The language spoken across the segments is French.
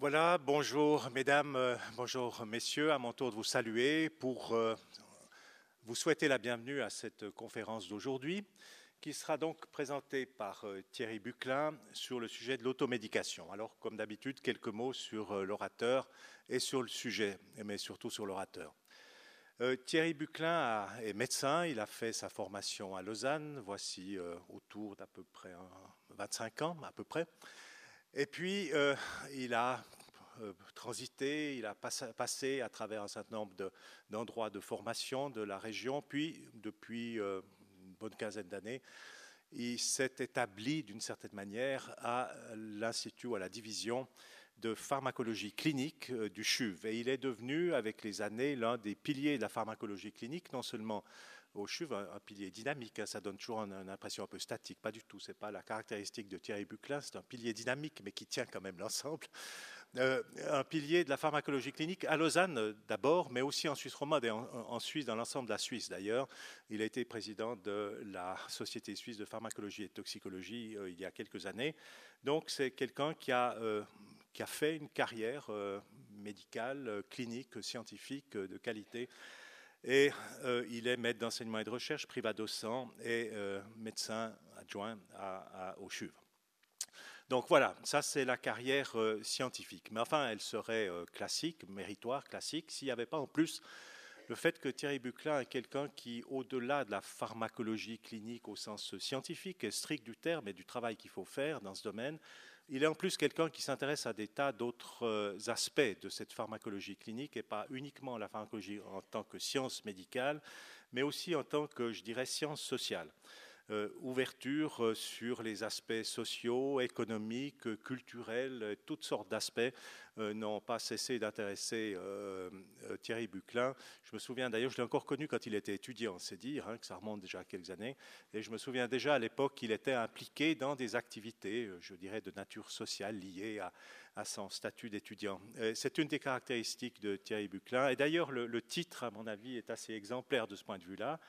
Voilà, bonjour mesdames, euh, bonjour messieurs, à mon tour de vous saluer pour euh, vous souhaiter la bienvenue à cette conférence d'aujourd'hui qui sera donc présentée par euh, Thierry Buclin sur le sujet de l'automédication. Alors, comme d'habitude, quelques mots sur l'orateur et sur le sujet, mais surtout sur l'orateur. Thierry Buclin est médecin, il a fait sa formation à Lausanne, voici autour d'à peu près 25 ans à peu près. Et puis, euh, il a euh, transité, il a passé, à travers un certain nombre d'endroits de, formation de la région, puis depuis euh, une bonne quinzaine d'années, il s'est établi d'une certaine manière à l'Institut, à la division de pharmacologie clinique du CHUV. Et il est devenu, avec les années, l'un des piliers de la pharmacologie clinique, non seulement au CHUV un, pilier dynamique. Hein, ça donne toujours une, impression un peu statique. Pas du tout. C'est pas la caractéristique de Thierry Buclin. C'est un pilier dynamique, mais qui tient quand même l'ensemble. Euh, un pilier de la pharmacologie clinique à Lausanne euh, d'abord, mais aussi en Suisse romande et en, Suisse, dans l'ensemble de la Suisse d'ailleurs. Il a été président de la Société suisse de pharmacologie et de toxicologie euh, il y a quelques années. Donc c'est quelqu'un qui a fait une carrière médicale, clinique, scientifique de qualité et euh, il est maître d'enseignement et de recherche, privat-docent et euh, médecin adjoint au CHUV. Donc voilà, ça c'est la carrière euh, scientifique. Mais enfin, elle serait classique, méritoire, classique, s'il n'y avait pas en plus le fait que Thierry Buclin est quelqu'un qui, au-delà de la pharmacologie clinique au sens scientifique et strict du terme et du travail qu'il faut faire dans ce domaine, il est en plus quelqu'un qui s'intéresse à des tas d'autres euh, aspects de cette pharmacologie clinique et pas uniquement la pharmacologie en tant que science médicale, mais aussi en tant que, je dirais, science sociale. Euh, ouverture euh, sur les aspects sociaux, économiques, culturels, toutes sortes d'aspects euh, n'ont pas cessé d'intéresser Thierry Buclin. Je me souviens d'ailleurs, je l'ai encore connu quand il était étudiant, c'est dire hein, que ça remonte déjà à quelques années, et je me souviens déjà à l'époque qu'il était impliqué dans des activités, je dirais, de nature sociale liées à, son statut d'étudiant. C'est une des caractéristiques de Thierry Buclin, et d'ailleurs le titre, à mon avis, est assez exemplaire de ce point de vue-là.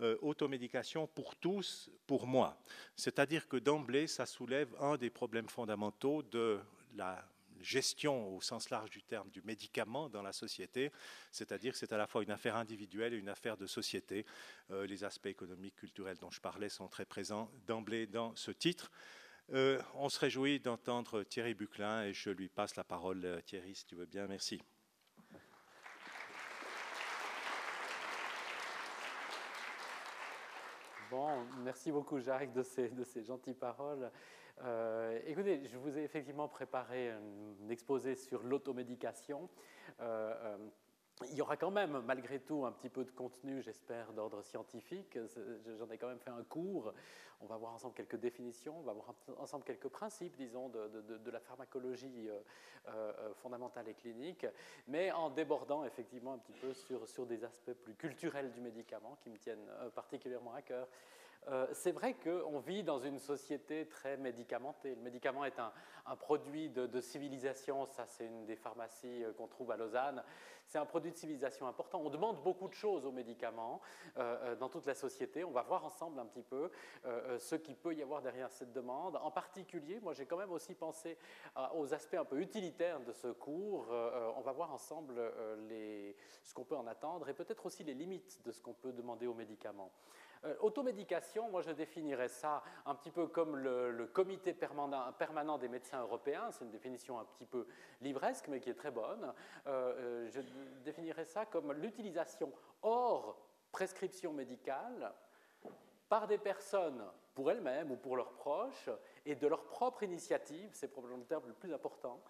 Euh, automédication pour tous, pour moi. C'est-à-dire que d'emblée, ça soulève un des problèmes fondamentaux de la gestion au sens large du terme du médicament dans la société, c'est-à-dire que c'est à la fois une affaire individuelle et une affaire de société. Euh, les aspects économiques, culturels dont je parlais sont très présents d'emblée dans ce titre. Euh, on se réjouit d'entendre Thierry Buclin et je lui passe la parole, Thierry, si tu veux bien. Merci. Bon, merci beaucoup Jacques de ces, de gentilles paroles. Euh, écoutez, je vous ai effectivement préparé un exposé sur l'automédication. Euh, euh, il y aura quand même, malgré tout, un petit peu de contenu, j'espère, d'ordre scientifique. J'en ai quand même fait un cours. On va voir ensemble quelques définitions, on va voir ensemble quelques principes, disons, de, la pharmacologie euh, euh, fondamentale et clinique, mais en débordant effectivement un petit peu sur, des aspects plus culturels du médicament qui me tiennent euh, particulièrement à cœur. Euh, c'est vrai qu'on vit dans une société très médicamentée. Le médicament est un, produit de, civilisation, ça c'est une des pharmacies euh, qu'on trouve à Lausanne. C'est un produit de civilisation important. On demande beaucoup de choses aux médicaments euh, dans toute la société. On va voir ensemble un petit peu ce qu'il peut y avoir derrière cette demande. En particulier, moi j'ai quand même aussi pensé aux aspects un peu utilitaires de ce cours. on va voir ensemble ce qu'on peut en attendre et peut-être aussi les limites de ce qu'on peut demander aux médicaments. Euh, automédication, moi je définirais ça un petit peu comme le, comité permanent, des médecins européens, c'est une définition un petit peu livresque mais qui est très bonne. Euh, euh, je définirais ça comme l'utilisation hors prescription médicale par des personnes pour elles-mêmes ou pour leurs proches et de leur propre initiative, c'est probablement le terme le plus important,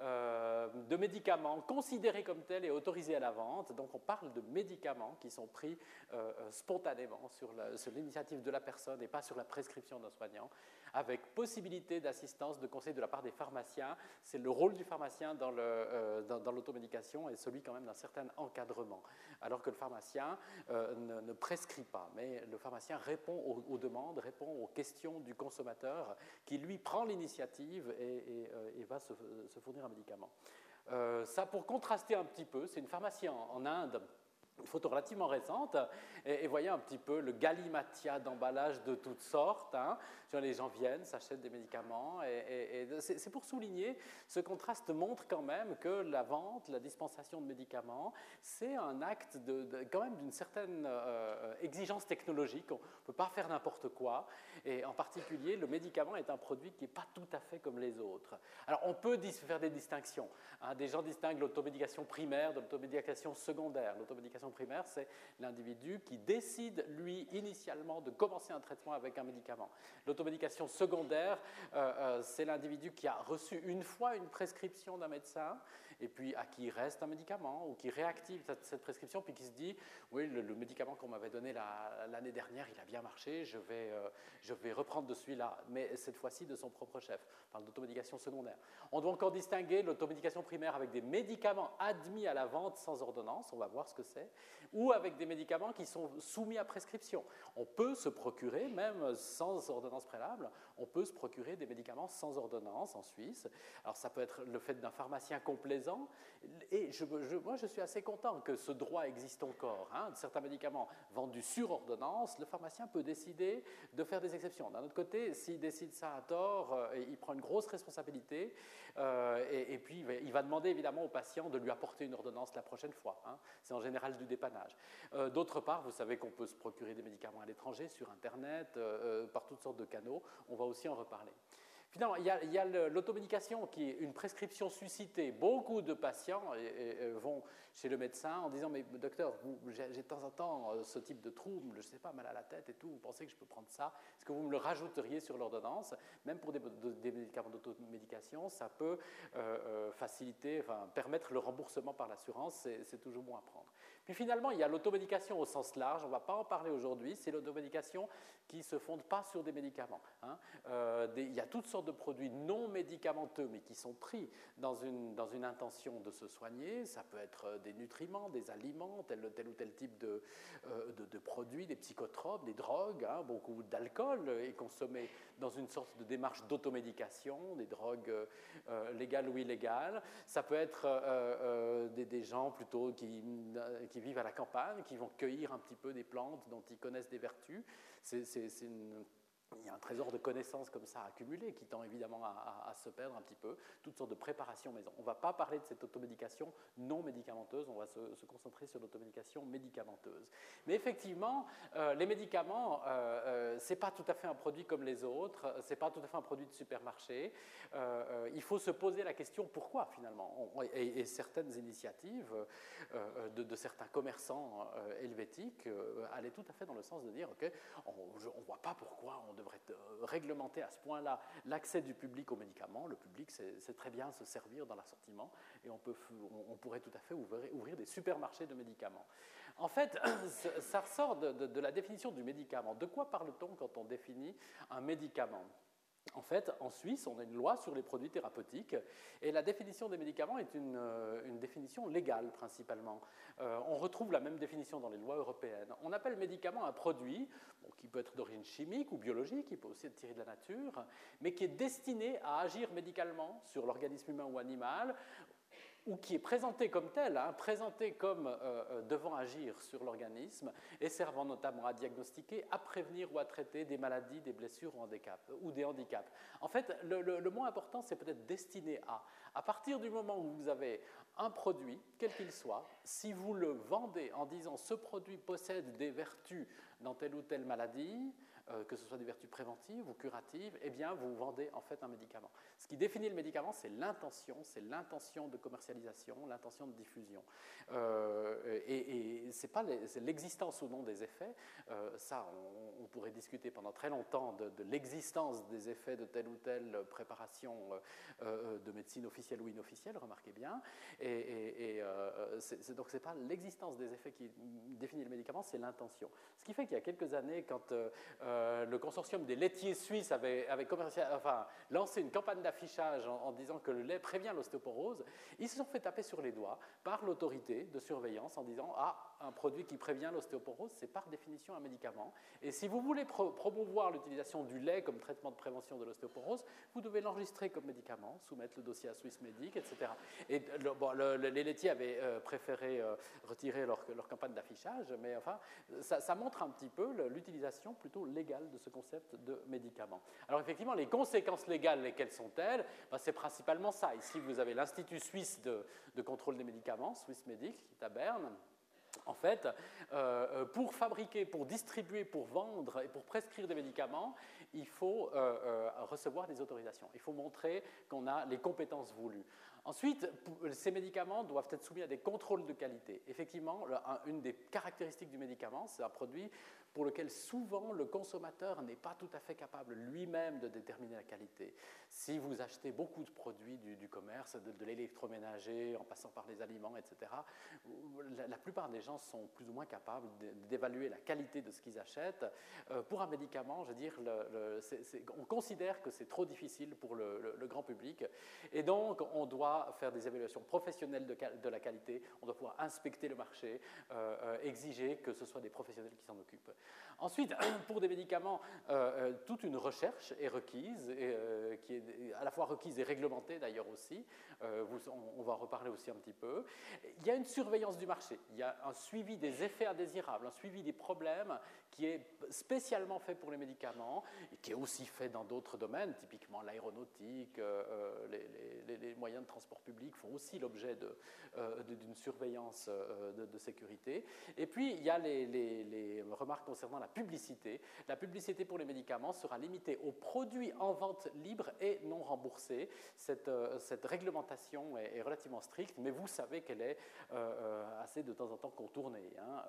euh, de médicaments considérés comme tels et autorisés à la vente. Donc on parle de médicaments qui sont pris euh, euh, spontanément sur l'initiative de la personne et pas sur la prescription d'un soignant, avec possibilité d'assistance, de conseil de la part des pharmaciens. C'est le rôle du pharmacien dans l'automédication dans, et celui quand même d'un certain encadrement, alors que le pharmacien ne, prescrit pas, mais le pharmacien répond aux, demandes, répond aux questions du consommateur, qui lui prend l'initiative et, va se, fournir médicaments. Euh, ça, pour contraster un petit peu, c'est une pharmacie en, Inde une photo relativement récente, et, voyez un petit peu le galimatia d'emballage de toutes sortes. Hein. Les gens viennent, s'achètent des médicaments, et, c'est pour souligner, ce contraste montre quand même que la vente, la dispensation de médicaments, c'est un acte de, quand même d'une certaine euh, exigence technologique. On ne peut pas faire n'importe quoi, et en particulier, le médicament est un produit qui n'est pas tout à fait comme les autres. Alors, on peut faire des distinctions. Hein. Des gens distinguent l'automédication primaire de l'automédication secondaire. L'automédication primaire, c'est l'individu qui décide, lui, initialement, de commencer un traitement avec un médicament. L'automédication secondaire, euh, euh, c'est l'individu qui a reçu une fois une prescription d'un médecin et puis à qui reste un médicament ou qui réactive cette, prescription, puis qui se dit oui, le, médicament qu'on m'avait donné l'année dernière, il a bien marché, je vais, euh, je vais reprendre de celui-là, mais cette fois-ci de son propre chef. On parle d'automédication secondaire. On doit encore distinguer l'automédication primaire avec des médicaments admis à la vente sans ordonnance, on va voir ce que c'est, ou avec des médicaments qui sont soumis à prescription. On peut se procurer, même sans ordonnance préalable, on peut se procurer des médicaments sans ordonnance en Suisse. Alors ça peut être le fait d'un pharmacien complaisant, et je, moi je suis assez content que ce droit existe encore. Hein. Certains médicaments vendus sur ordonnance, le pharmacien peut décider de faire des exceptions. D'un autre côté, s'il décide ça à tort, euh, il prend une grosse responsabilité, euh, et, puis il va demander évidemment au patient de lui apporter une ordonnance la prochaine fois. Hein. C'est en général du dépannage. Euh, d'autre part, vous savez qu'on peut se procurer des médicaments à l'étranger, sur Internet, par toutes sortes de canaux. Aussi en reparler. Finalement, il y a, l'automédication qui est une prescription suscitée. Beaucoup de patients vont chez le médecin en disant Mais docteur, j'ai de temps en temps euh, ce type de trouble, je ne sais pas, mal à la tête et tout, vous pensez que je peux prendre ça? Est-ce que vous me le rajouteriez sur l'ordonnance? Même pour des, médicaments d'automédication, ça peut euh, euh, faciliter, enfin, permettre le remboursement par l'assurance, c'est toujours bon à prendre. Puis finalement, il y a l'automédication au sens large, on ne va pas en parler aujourd'hui, c'est l'automédication qui ne se fonde pas sur des médicaments. Hein. Euh, il y a toutes sortes de produits non médicamenteux, mais qui sont pris dans une, dans une intention de se soigner. Ça peut être euh, des nutriments, des aliments, tel, ou tel type de, euh, de, produits, des psychotropes, des drogues. Hein. Beaucoup d'alcool est consommé dans une sorte de démarche d'automédication, des drogues légales ou illégales. Ça peut être des, gens plutôt qui vivent à la campagne, qui vont cueillir un petit peu des plantes dont ils connaissent des vertus. C'est une il y a un trésor de connaissances comme ça accumulé qui tend évidemment à, se perdre un petit peu, toutes sortes de préparations maison. On ne va pas parler de cette automédication non médicamenteuse, on va se, concentrer sur l'automédication médicamenteuse. Mais effectivement, euh, les médicaments, euh, euh, ce n'est pas tout à fait un produit comme les autres, ce n'est pas tout à fait un produit de supermarché. il faut se poser la question pourquoi finalement? et, certaines initiatives de, certains commerçants helvétiques allaient tout à fait dans le sens de dire, OK, on ne voit pas pourquoi on devrait euh, réglementer à ce point-là l'accès du public aux médicaments. Le public sait très bien se servir dans l'assortiment et on, pourrait tout à fait ouvrir, des supermarchés de médicaments. En fait, ça ressort de la définition du médicament. De quoi parle-t-on quand on définit un médicament? En fait, en Suisse, on a une loi sur les produits thérapeutiques et la définition des médicaments est une, euh, définition légale principalement. Euh, on retrouve la même définition dans les lois européennes. On appelle médicament un produit qui peut être d'origine chimique ou biologique, qui peut aussi être tiré de la nature, mais qui est destiné à agir médicalement sur l'organisme humain ou animal ou qui est présenté comme tel, hein, présenté comme euh, euh, devant agir sur l'organisme et servant notamment à diagnostiquer, à prévenir ou à traiter des maladies, des blessures ou, des handicaps. En fait, le, le mot important, c'est peut-être destiné à. À partir du moment où vous avez un produit, quel qu'il soit, si vous le vendez en disant ce produit possède des vertus dans telle ou telle maladie, euh, que ce soit des vertus préventives ou curatives, eh bien, vous vendez en fait un médicament. Ce qui définit le médicament, c'est l'intention, c'est l'intention de commercialisation, l'intention de diffusion. Euh, et, et c'est pas l'existence ou non des effets. Euh, ça, on, pourrait discuter pendant très longtemps de, l'existence des effets de telle ou telle préparation de médecine officielle ou inofficielle, remarquez bien. Et, et c'est, donc, c'est pas l'existence des effets qui définit le médicament, c'est l'intention. Ce qui fait qu'il y a quelques années, quand le consortium des laitiers suisses avait, lancé une campagne d'affichage en, disant que le lait prévient l'ostéoporose. Ils se sont fait taper sur les doigts par l'autorité de surveillance en disant Ah, un produit qui prévient l'ostéoporose, c'est par définition un médicament. Et si vous voulez promouvoir l'utilisation du lait comme traitement de prévention de l'ostéoporose, vous devez l'enregistrer comme médicament, soumettre le dossier à Swissmedic, etc. Et les laitiers avaient euh, préféré euh, retirer leur, campagne d'affichage, mais enfin, ça, montre un petit peu l'utilisation plutôt légale de ce concept de médicament. Alors effectivement, les conséquences légales, lesquelles sont-elles? Ben, C'est principalement ça. Ici, vous avez l'Institut suisse de, contrôle des médicaments, Swissmedic, qui est à Berne en fait, euh, euh, pour fabriquer, pour distribuer, pour vendre et pour prescrire des médicaments, il faut euh, recevoir des autorisations. Il faut montrer qu'on a les compétences voulues. Ensuite, ces médicaments doivent être soumis à des contrôles de qualité. Effectivement, une des caractéristiques du médicament, c'est un produit pour lequel souvent le consommateur n'est pas tout à fait capable lui-même de déterminer la qualité. Si vous achetez beaucoup de produits du, commerce, de, l'électroménager, en passant par les aliments, etc., la, plupart des gens sont plus ou moins capables d'évaluer la qualité de ce qu'ils achètent. Euh, pour un médicament, on considère que c'est trop difficile pour le, grand public, et donc on doit faire des évaluations professionnelles de, la qualité, on doit pouvoir inspecter le marché, euh, euh, exiger que ce soit des professionnels qui s'en occupent. Ensuite, pour des médicaments, euh, toute une recherche est requise, et, qui est à la fois requise et réglementée d'ailleurs aussi. on, va en reparler aussi un petit peu. Il y a une surveillance du marché, il y a un suivi des effets indésirables, un suivi des problèmes qui est spécialement fait pour les médicaments et qui est aussi fait dans d'autres domaines, typiquement l'aéronautique, les, moyens de transport public font aussi l'objet d'une surveillance de, sécurité. Et puis, il y a les remarques concernant la publicité. La publicité pour les médicaments sera limitée aux produits en vente libre et non remboursés. Cette, euh, réglementation est, relativement stricte, mais vous savez qu'elle est euh, euh, assez de temps en temps contournée. Hein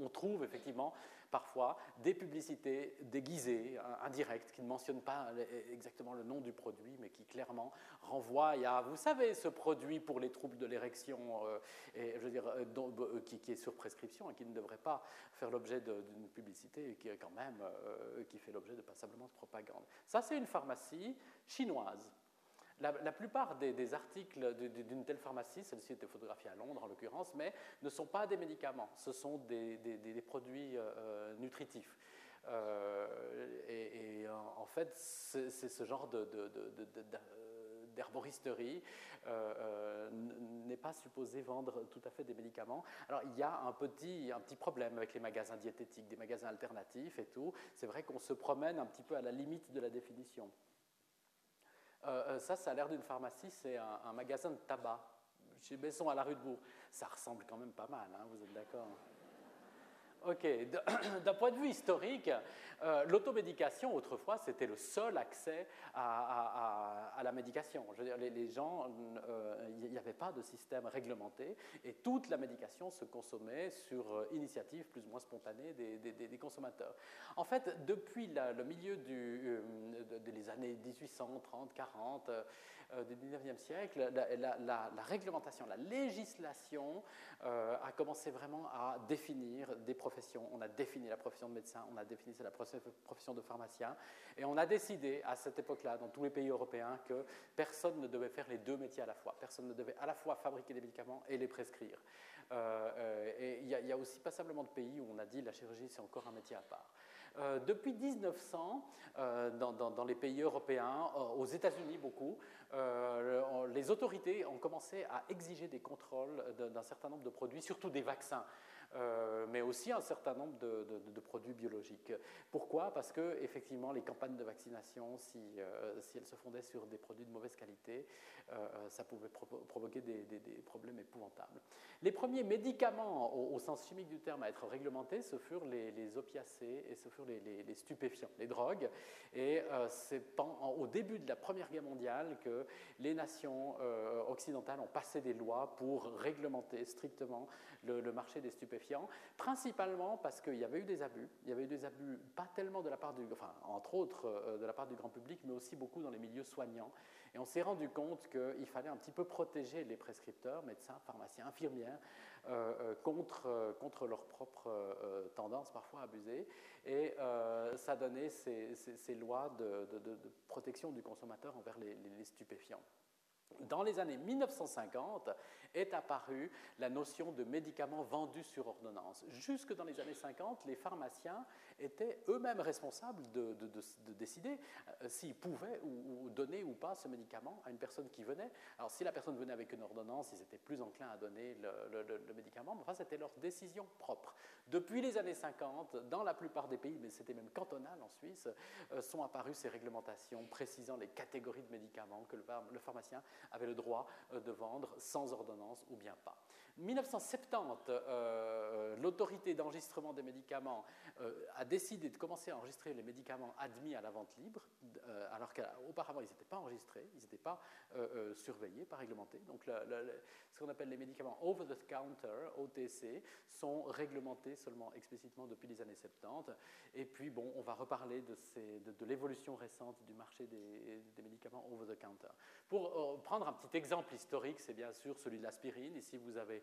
on, trouve effectivement parfois des publicités déguisées, indirectes, qui ne mentionnent pas exactement le nom du produit, mais qui clairement renvoient à, vous savez, ce produit pour les troubles de l'érection, euh, et euh, euh, qui, est sur prescription et qui ne devrait pas faire l'objet d'une publicité, qui est quand même, qui fait l'objet de passablement de propagande. Ça, c'est une pharmacie chinoise. La, plupart des, articles d'une telle pharmacie, celle-ci était photographiée à Londres en l'occurrence, mais ne sont pas des médicaments, ce sont des, produits euh, euh, nutritifs. Euh, et, en fait, c'est ce genre d'herboristerie n'est pas supposé vendre tout à fait des médicaments. Alors il y a un petit, un petit problème avec les magasins diététiques, des magasins alternatifs et tout. C'est vrai qu'on se promène un petit peu à la limite de la définition. Euh, euh, ça, ça a l'air d'une pharmacie, c'est un, magasin de tabac chez Besson à la rue de Bourg. Ça ressemble quand même pas mal, hein, vous êtes d'accord? D'un point de vue historique, euh, l'automédication, autrefois, c'était le seul accès à, la médication. Les, gens, il euh, n'y avait pas de système réglementé et toute la médication se consommait sur euh, initiative plus ou moins spontanée des, consommateurs. En fait, depuis le milieu des années 1830, 40, euh, du 19e siècle, la, réglementation, la législation a commencé vraiment à définir des On a défini la profession de médecin, on a défini la profession de pharmacien, et on a décidé à cette époque-là, dans tous les pays européens, que personne ne devait faire les deux métiers à la fois. Personne ne devait à la fois fabriquer des médicaments et les prescrire. Euh, et il y, a aussi passablement de pays où on a dit la chirurgie, c'est encore un métier à part. Euh, depuis 1900, euh, dans, les pays européens, euh, aux États-Unis beaucoup, les autorités ont commencé à exiger des contrôles d'un certain nombre de produits, surtout des vaccins. Euh, mais aussi un certain nombre de, produits biologiques. Pourquoi? Parce que effectivement, les campagnes de vaccination, si, euh, si elles se fondaient sur des produits de mauvaise qualité, euh, ça pouvait provoquer des, problèmes épouvantables. Les premiers médicaments, au, sens chimique du terme, à être réglementés, ce furent les, opiacés et ce furent les, stupéfiants, les drogues. Et c'est au début de la Première Guerre mondiale que les nations occidentales ont passé des lois pour réglementer strictement le marché des stupéfiants principalement parce qu'il y avait eu des abus. Il y avait eu des abus, pas tellement de la part du, entre autres de la part du grand public, mais aussi beaucoup dans les milieux soignants. Et on s'est rendu compte qu'il fallait un petit peu protéger les prescripteurs, médecins, pharmaciens, infirmières, euh, euh, contre, euh, contre leurs propres tendances parfois abusées. Et ça donnait ces, lois de, protection du consommateur envers les stupéfiants. Dans les années 1950 est apparue la notion de médicaments vendus sur ordonnance. Jusque dans les années 50, les pharmaciens étaient eux-mêmes responsables de, décider euh, s'ils pouvaient ou, donner ou pas ce médicament à une personne qui venait. Alors si la personne venait avec une ordonnance, ils étaient plus enclins à donner le, médicament, mais enfin c'était leur décision propre. Depuis les années 50, dans la plupart des pays, mais c'était même cantonal en Suisse, euh, sont apparues ces réglementations précisant les catégories de médicaments que le pharmacien avait le droit euh, de vendre sans ordonnance ou bien pas. 1970, euh, l'autorité d'enregistrement des médicaments euh, a décidé de commencer à enregistrer les médicaments admis à la vente libre, euh, alors qu'auparavant ils n'étaient pas enregistrés, ils n'étaient pas surveillés, pas réglementés. Donc ce qu'on appelle les médicaments over-the-counter, OTC, sont réglementés seulement explicitement depuis les années 70. Et puis bon, on va reparler de, l'évolution récente du marché des, des médicaments over-the-counter. Pour prendre un petit exemple historique, c'est bien sûr celui de l'aspirine. Ici, vous avez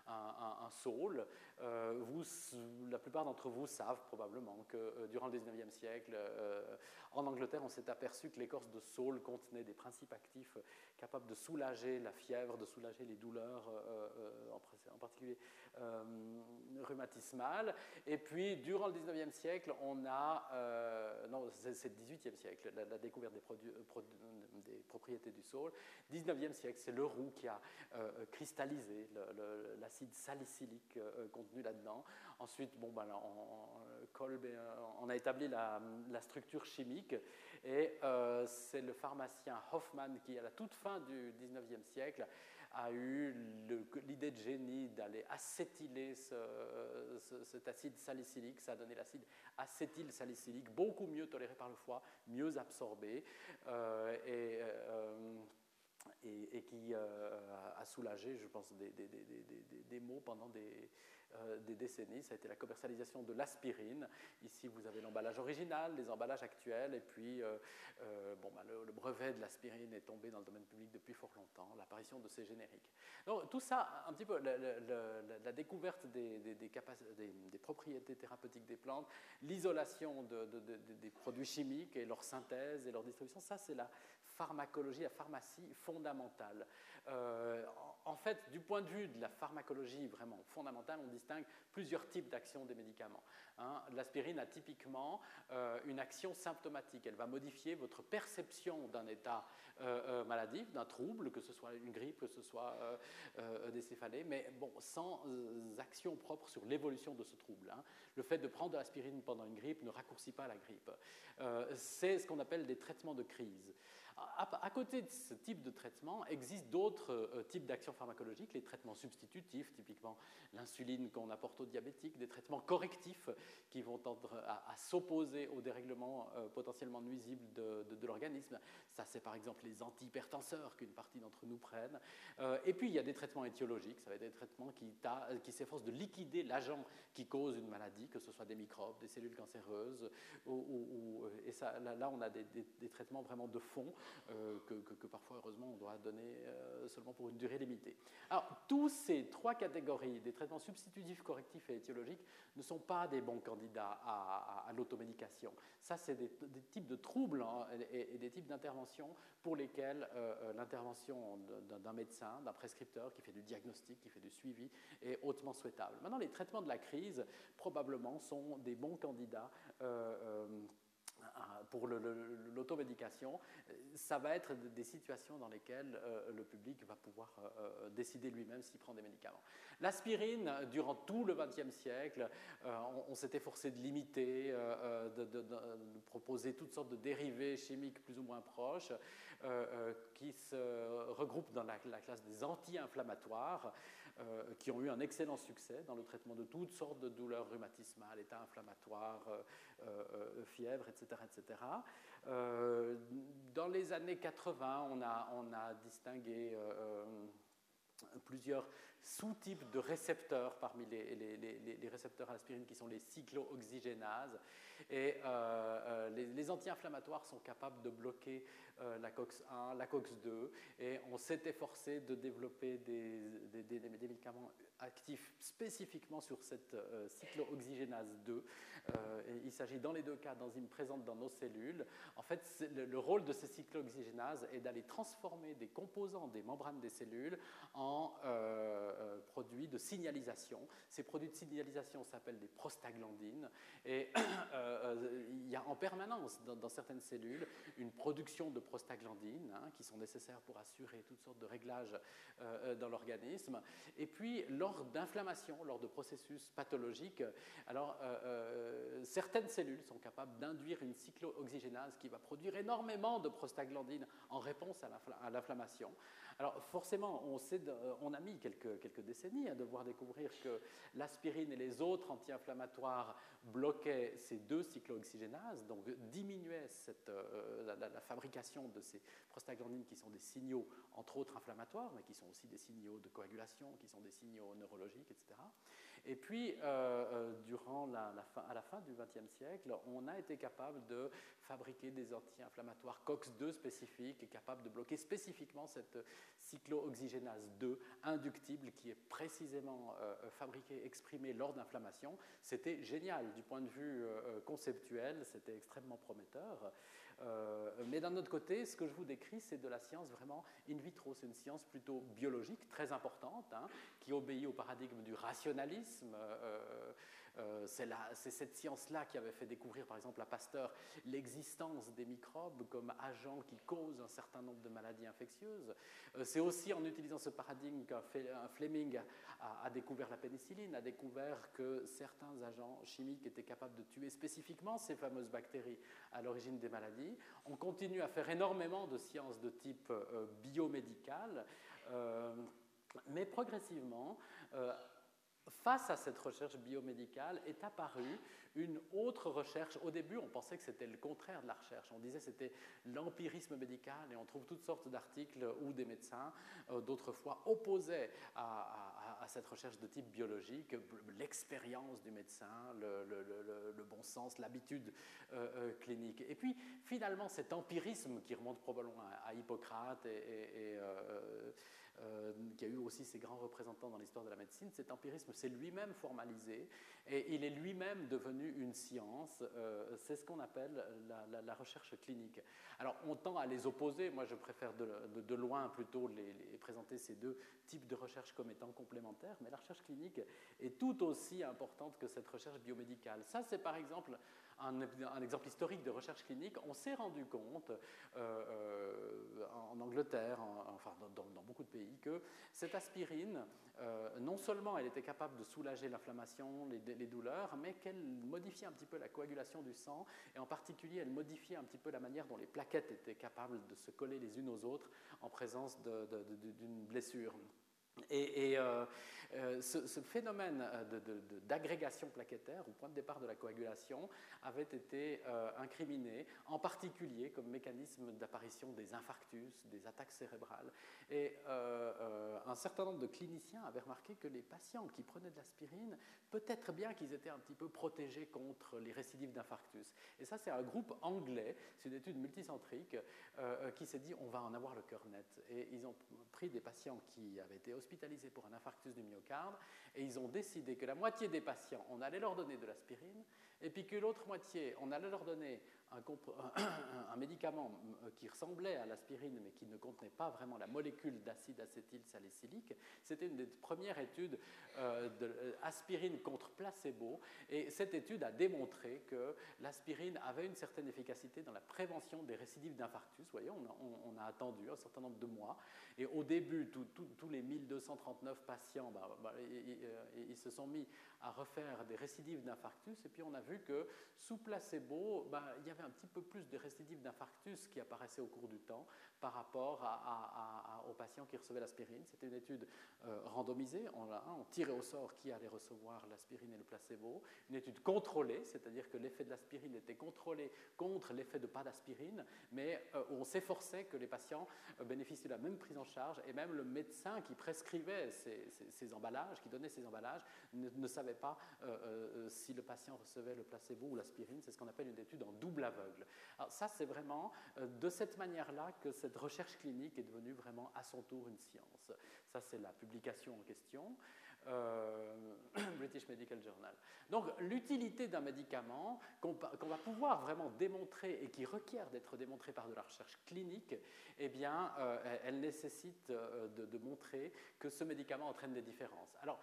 un, saule. Euh, vous, la plupart d'entre vous savent probablement que euh, durant le 19e siècle, euh, en Angleterre, on s'est aperçu que l'écorce de saule contenait des principes actifs capables de soulager la fièvre, de soulager les douleurs, en, particulier rhumatismales. Et puis, durant le 19e siècle, on a, non, c'est le 18e siècle, la, découverte des, propriétés du saule. 19e siècle, c'est le roux qui a cristallisé l'acide salicylique euh, contenu là-dedans. Ensuite, bon, ben, on, on, a établi la, structure chimique et euh, c'est le pharmacien Hoffman qui, à la toute fin du 19e siècle, a eu l'idée de génie d'aller acétyler cet acide salicylique. Ça a donné l'acide acétylsalicylique, beaucoup mieux toléré par le foie, mieux absorbé. Euh, et, qui euh, a soulagé, je pense, des, des, maux pendant des, euh, des décennies. Ça a été la commercialisation de l'aspirine. Ici, vous avez l'emballage original, les emballages actuels, et puis euh, euh, bon, bah, le, brevet de l'aspirine est tombé dans le domaine public depuis fort longtemps, l'apparition de ces génériques. Donc, tout ça, un petit peu, la, découverte des, des, des, propriétés thérapeutiques des plantes, l'isolation de, des produits chimiques et leur synthèse et leur distribution, ça, c'est la pharmacologie, la pharmacie fondamentale. en fait, du point de vue de la pharmacologie vraiment fondamentale, on distingue plusieurs types d'actions des médicaments. Hein. L'aspirine a typiquement euh, une action symptomatique. Elle va modifier votre perception d'un état euh, euh, maladif, d'un trouble, que ce soit une grippe, que ce soit des céphalées, mais bon, sans action propre sur l'évolution de ce trouble. Hein. Le fait de prendre de l'aspirine pendant une grippe ne raccourcit pas la grippe. C'est ce qu'on appelle des traitements de crise. À, côté de ce type de traitement, existent d'autres euh, types d'actions pharmacologiques, les traitements substitutifs, typiquement l'insuline qu'on apporte aux diabétiques, des traitements correctifs qui vont tendre à, s'opposer au dérèglement euh, potentiellement nuisible de, l'organisme. Ça, c'est par exemple les antihypertenseurs qu'une partie d'entre nous prennent. Euh, et puis, il y a des traitements étiologiques, ça va être des traitements qui, s'efforcent de liquider l'agent qui cause une maladie, que ce soit des microbes, des cellules cancéreuses, et là, on a des traitements vraiment de fond euh, que, parfois, heureusement, on doit donner euh, seulement pour une durée limitée. Alors, tous ces trois catégories, des traitements substitutifs, correctifs et étiologiques, ne sont pas des bons candidats à, l'automédication. Ça, c'est des, types de troubles hein, et, des types d'interventions pour lesquels euh, l'intervention d'un médecin, d'un prescripteur qui fait du diagnostic, qui fait du suivi, est hautement souhaitable. Maintenant, les traitements de la crise, probablement, sont des bons candidats pour l'automédication, ça va être des situations dans lesquelles euh, le public va pouvoir euh, euh, décider lui-même s'il prend des médicaments. L'aspirine, durant tout le XXe siècle, on, s'était forcé de limiter, de, proposer toutes sortes de dérivés chimiques plus ou moins proches, qui se regroupent dans la classe des anti-inflammatoires. Euh, qui ont eu un excellent succès dans le traitement de toutes sortes de douleurs rhumatismales, états inflammatoires, euh, euh, fièvre, etc. etc. dans les années 80, on a, on a distingué plusieurs sous-types de récepteurs parmi les, les, récepteurs à l'aspirine qui sont les cyclooxygénases. Et les, anti-inflammatoires sont capables de bloquer la COX-1, la COX-2, et on s'est efforcé de développer des, des, des médicaments actifs spécifiquement sur cette euh, cyclooxygénase 2. Euh, il s'agit dans les deux cas d'enzymes présentes dans nos cellules. En fait, le, rôle de ces cyclooxygénases est d'aller transformer des composants des membranes des cellules en euh, produits de signalisation. Ces produits de signalisation s'appellent des prostaglandines. Et il y a en permanence dans, certaines cellules une production de prostaglandines hein, qui sont nécessaires pour assurer toutes sortes de réglages dans l'organisme. Et puis, lors d'inflammation, lors de processus pathologiques, alors euh, euh, certaines cellules sont capables d'induire une cyclooxygénase qui va produire énormément de prostaglandines en réponse à l'inflammation. Alors forcément, on, a mis quelques, quelques décennies à devoir découvrir que l'aspirine et les autres anti-inflammatoires bloquaient ces deux cyclooxygénases, donc diminuaient euh, la, fabrication de ces prostaglandines qui sont des signaux, entre autres inflammatoires, mais qui sont aussi des signaux de coagulation, qui sont des signaux neurologiques, etc. Et puis, euh, euh, durant la, fin, à la fin du XXe siècle, on a été capable de fabriquer des anti-inflammatoires COX-2 spécifiques, capables de bloquer spécifiquement cette cyclooxygénase 2 inductible qui est précisément euh, fabriquée, exprimée lors d'inflammation. C'était génial du point de vue conceptuel, c'était extrêmement prometteur. Euh, mais d'un autre côté, ce que je vous décris, c'est de la science vraiment in vitro. C'est une science plutôt biologique, très importante, hein, qui obéit au paradigme du rationalisme. Euh, euh, c'est cette science-là qui avait fait découvrir, par exemple, à Pasteur l'existence des microbes comme agents qui causent un certain nombre de maladies infectieuses. Euh, c'est aussi en utilisant ce paradigme qu'un Fleming a, découvert la pénicilline, a découvert que certains agents chimiques étaient capables de tuer spécifiquement ces fameuses bactéries à l'origine des maladies. On continue à faire énormément de sciences de type euh, biomédical. mais progressivement, face à cette recherche biomédicale est apparue une autre recherche. Au début, on pensait que c'était le contraire de la recherche. On disait que c'était l'empirisme médical et on trouve toutes sortes d'articles où des médecins, euh, d'autres fois, opposaient à, cette recherche de type biologique l'expérience du médecin, le, bon sens, l'habitude euh, euh, clinique. Et puis, finalement, cet empirisme qui remonte probablement à, Hippocrate et, euh, qui a eu aussi ses grands représentants dans l'histoire de la médecine, cet empirisme s'est lui-même formalisé et il est lui-même devenu une science. Euh, c'est ce qu'on appelle la, recherche clinique. Alors on tend à les opposer, moi je préfère de, loin plutôt les, présenter ces deux types de recherche comme étant complémentaires, mais la recherche clinique est tout aussi importante que cette recherche biomédicale. Ça c'est par exemple un, exemple historique de recherche clinique, on s'est rendu compte euh, euh, en Angleterre, enfin dans, beaucoup de pays, que cette aspirine, euh, non seulement elle était capable de soulager l'inflammation, les, les, douleurs, mais qu'elle modifiait un petit peu la coagulation du sang, et en particulier elle modifiait un petit peu la manière dont les plaquettes étaient capables de se coller les unes aux autres en présence d'une blessure. Et, euh, euh, ce, phénomène d'agrégation plaquettaire au point de départ de la coagulation avait été euh, incriminé, en particulier comme mécanisme d'apparition des infarctus, des attaques cérébrales. Et un certain nombre de cliniciens avaient remarqué que les patients qui prenaient de l'aspirine, peut-être bien qu'ils étaient un petit peu protégés contre les récidives d'infarctus. Et ça, c'est un groupe anglais, c'est une étude multicentrique, qui s'est dit on va en avoir le cœur net. Et ils ont pris des patients qui avaient été hospitalisés pour un infarctus du myocarde et ils ont décidé que la moitié des patients, on allait leur donner de l'aspirine et puis que l'autre moitié, on allait leur donner un, médicament euh, qui ressemblait à l'aspirine, mais qui ne contenait pas vraiment la molécule d'acide acétylsalicylique. C'était une des premières études euh, d'aspirine euh, contre placebo, et cette étude a démontré que l'aspirine avait une certaine efficacité dans la prévention des récidives d'infarctus. Vous voyez, on a, attendu un certain nombre de mois, et au début, tous les 1239 patients, bah, bah, ils, se sont mis à refaire des récidives d'infarctus, et puis on a vu que sous placebo, bah, il y avait un petit peu plus de récidives d'infarctus qui apparaissaient au cours du temps par rapport aux patients qui recevaient l'aspirine. C'était une étude euh, randomisée, on, tirait au sort qui allait recevoir l'aspirine et le placebo. Une étude contrôlée, c'est-à-dire que l'effet de l'aspirine était contrôlé contre l'effet de pas d'aspirine, mais euh, on s'efforçait que les patients euh, bénéficient de la même prise en charge et même le médecin qui prescrivait ces, emballages, qui donnait ces emballages, ne, savait pas si le patient recevait le placebo ou l'aspirine. C'est ce qu'on appelle une étude en double aveugle. Alors ça, c'est vraiment de cette manière-là que cette recherche clinique est devenue vraiment à son tour une science. Ça, c'est la publication en question. Euh, British Medical Journal. Donc l'utilité d'un médicament qu'on va pouvoir vraiment démontrer et qui requiert d'être démontré par de la recherche clinique, eh bien, euh, elle nécessite euh, de, de, montrer que ce médicament entraîne des différences. Alors,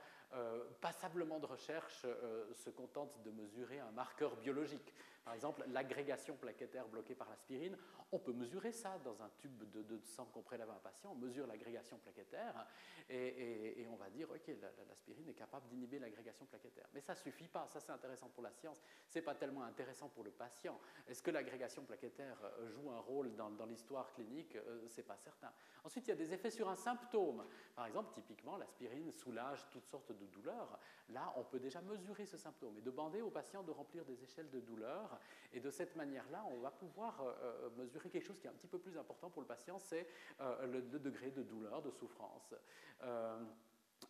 passablement de recherche se contente de mesurer un marqueur biologique. Par exemple, l'agrégation plaquettaire bloquée par l'aspirine, on peut mesurer ça dans un tube de, sang qu'on prélève à un patient, on mesure l'agrégation plaquettaire et, on va dire, ok, l'aspirine est capable d'inhiber l'agrégation plaquettaire. Mais ça ne suffit pas, ça c'est intéressant pour la science, ce n'est pas tellement intéressant pour le patient. Est-ce que l'agrégation plaquettaire euh, joue un rôle dans, l'histoire clinique? Euh, Ce n'est pas certain. Ensuite, il y a des effets sur un symptôme. Par exemple, typiquement, l'aspirine soulage toutes sortes de douleurs. Là, on peut déjà mesurer ce symptôme et demander aux patients de remplir des échelles de douleur et de cette manière-là, on va pouvoir euh, euh, mesurer quelque chose qui est un petit peu plus important pour le patient, c'est euh, le, degré de douleur, de souffrance.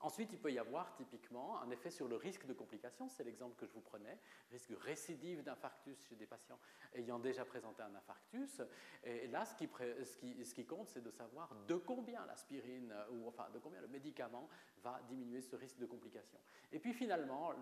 Ensuite, il peut y avoir typiquement un effet sur le risque de complications, c'est l'exemple que je vous prenais, risque récidive d'infarctus chez des patients ayant déjà présenté un infarctus. Et là, ce qui, compte, c'est de savoir de combien l'aspirine, ou enfin de combien le médicament va diminuer ce risque de complications. Et puis finalement,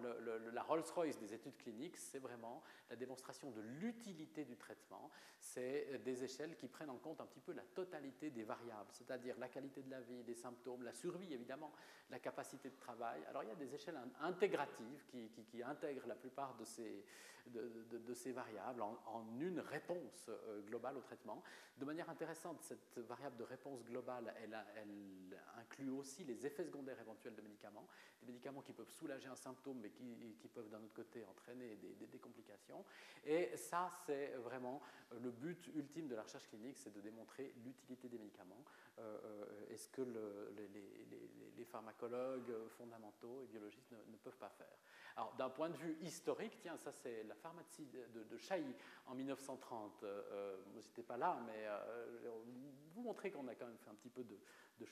la Rolls-Royce des études cliniques, c'est vraiment la démonstration de l'utilité du traitement. C'est des échelles qui prennent en compte un petit peu la totalité des variables, c'est-à-dire la qualité de la vie, des symptômes, la survie évidemment, capacité de travail. Alors il y a des échelles intégratives qui, intègrent la plupart de ces, variables en, une réponse euh, globale au traitement. De manière intéressante, cette variable de réponse globale, elle, inclut aussi les effets secondaires éventuels de médicaments, des médicaments qui peuvent soulager un symptôme mais qui, peuvent d'un autre côté entraîner des, complications. Et ça, c'est vraiment le but ultime de la recherche clinique, c'est de démontrer l'utilité des médicaments. Euh, euh, est ce que les, pharmacologues fondamentaux et biologistes ne peuvent pas faire? Alors, d'un point de vue historique, tiens, ça c'est la pharmacie de, de, en 1930. Euh, vous n'étiez pas là, mais vous montrez qu'on a quand même fait un petit peu de,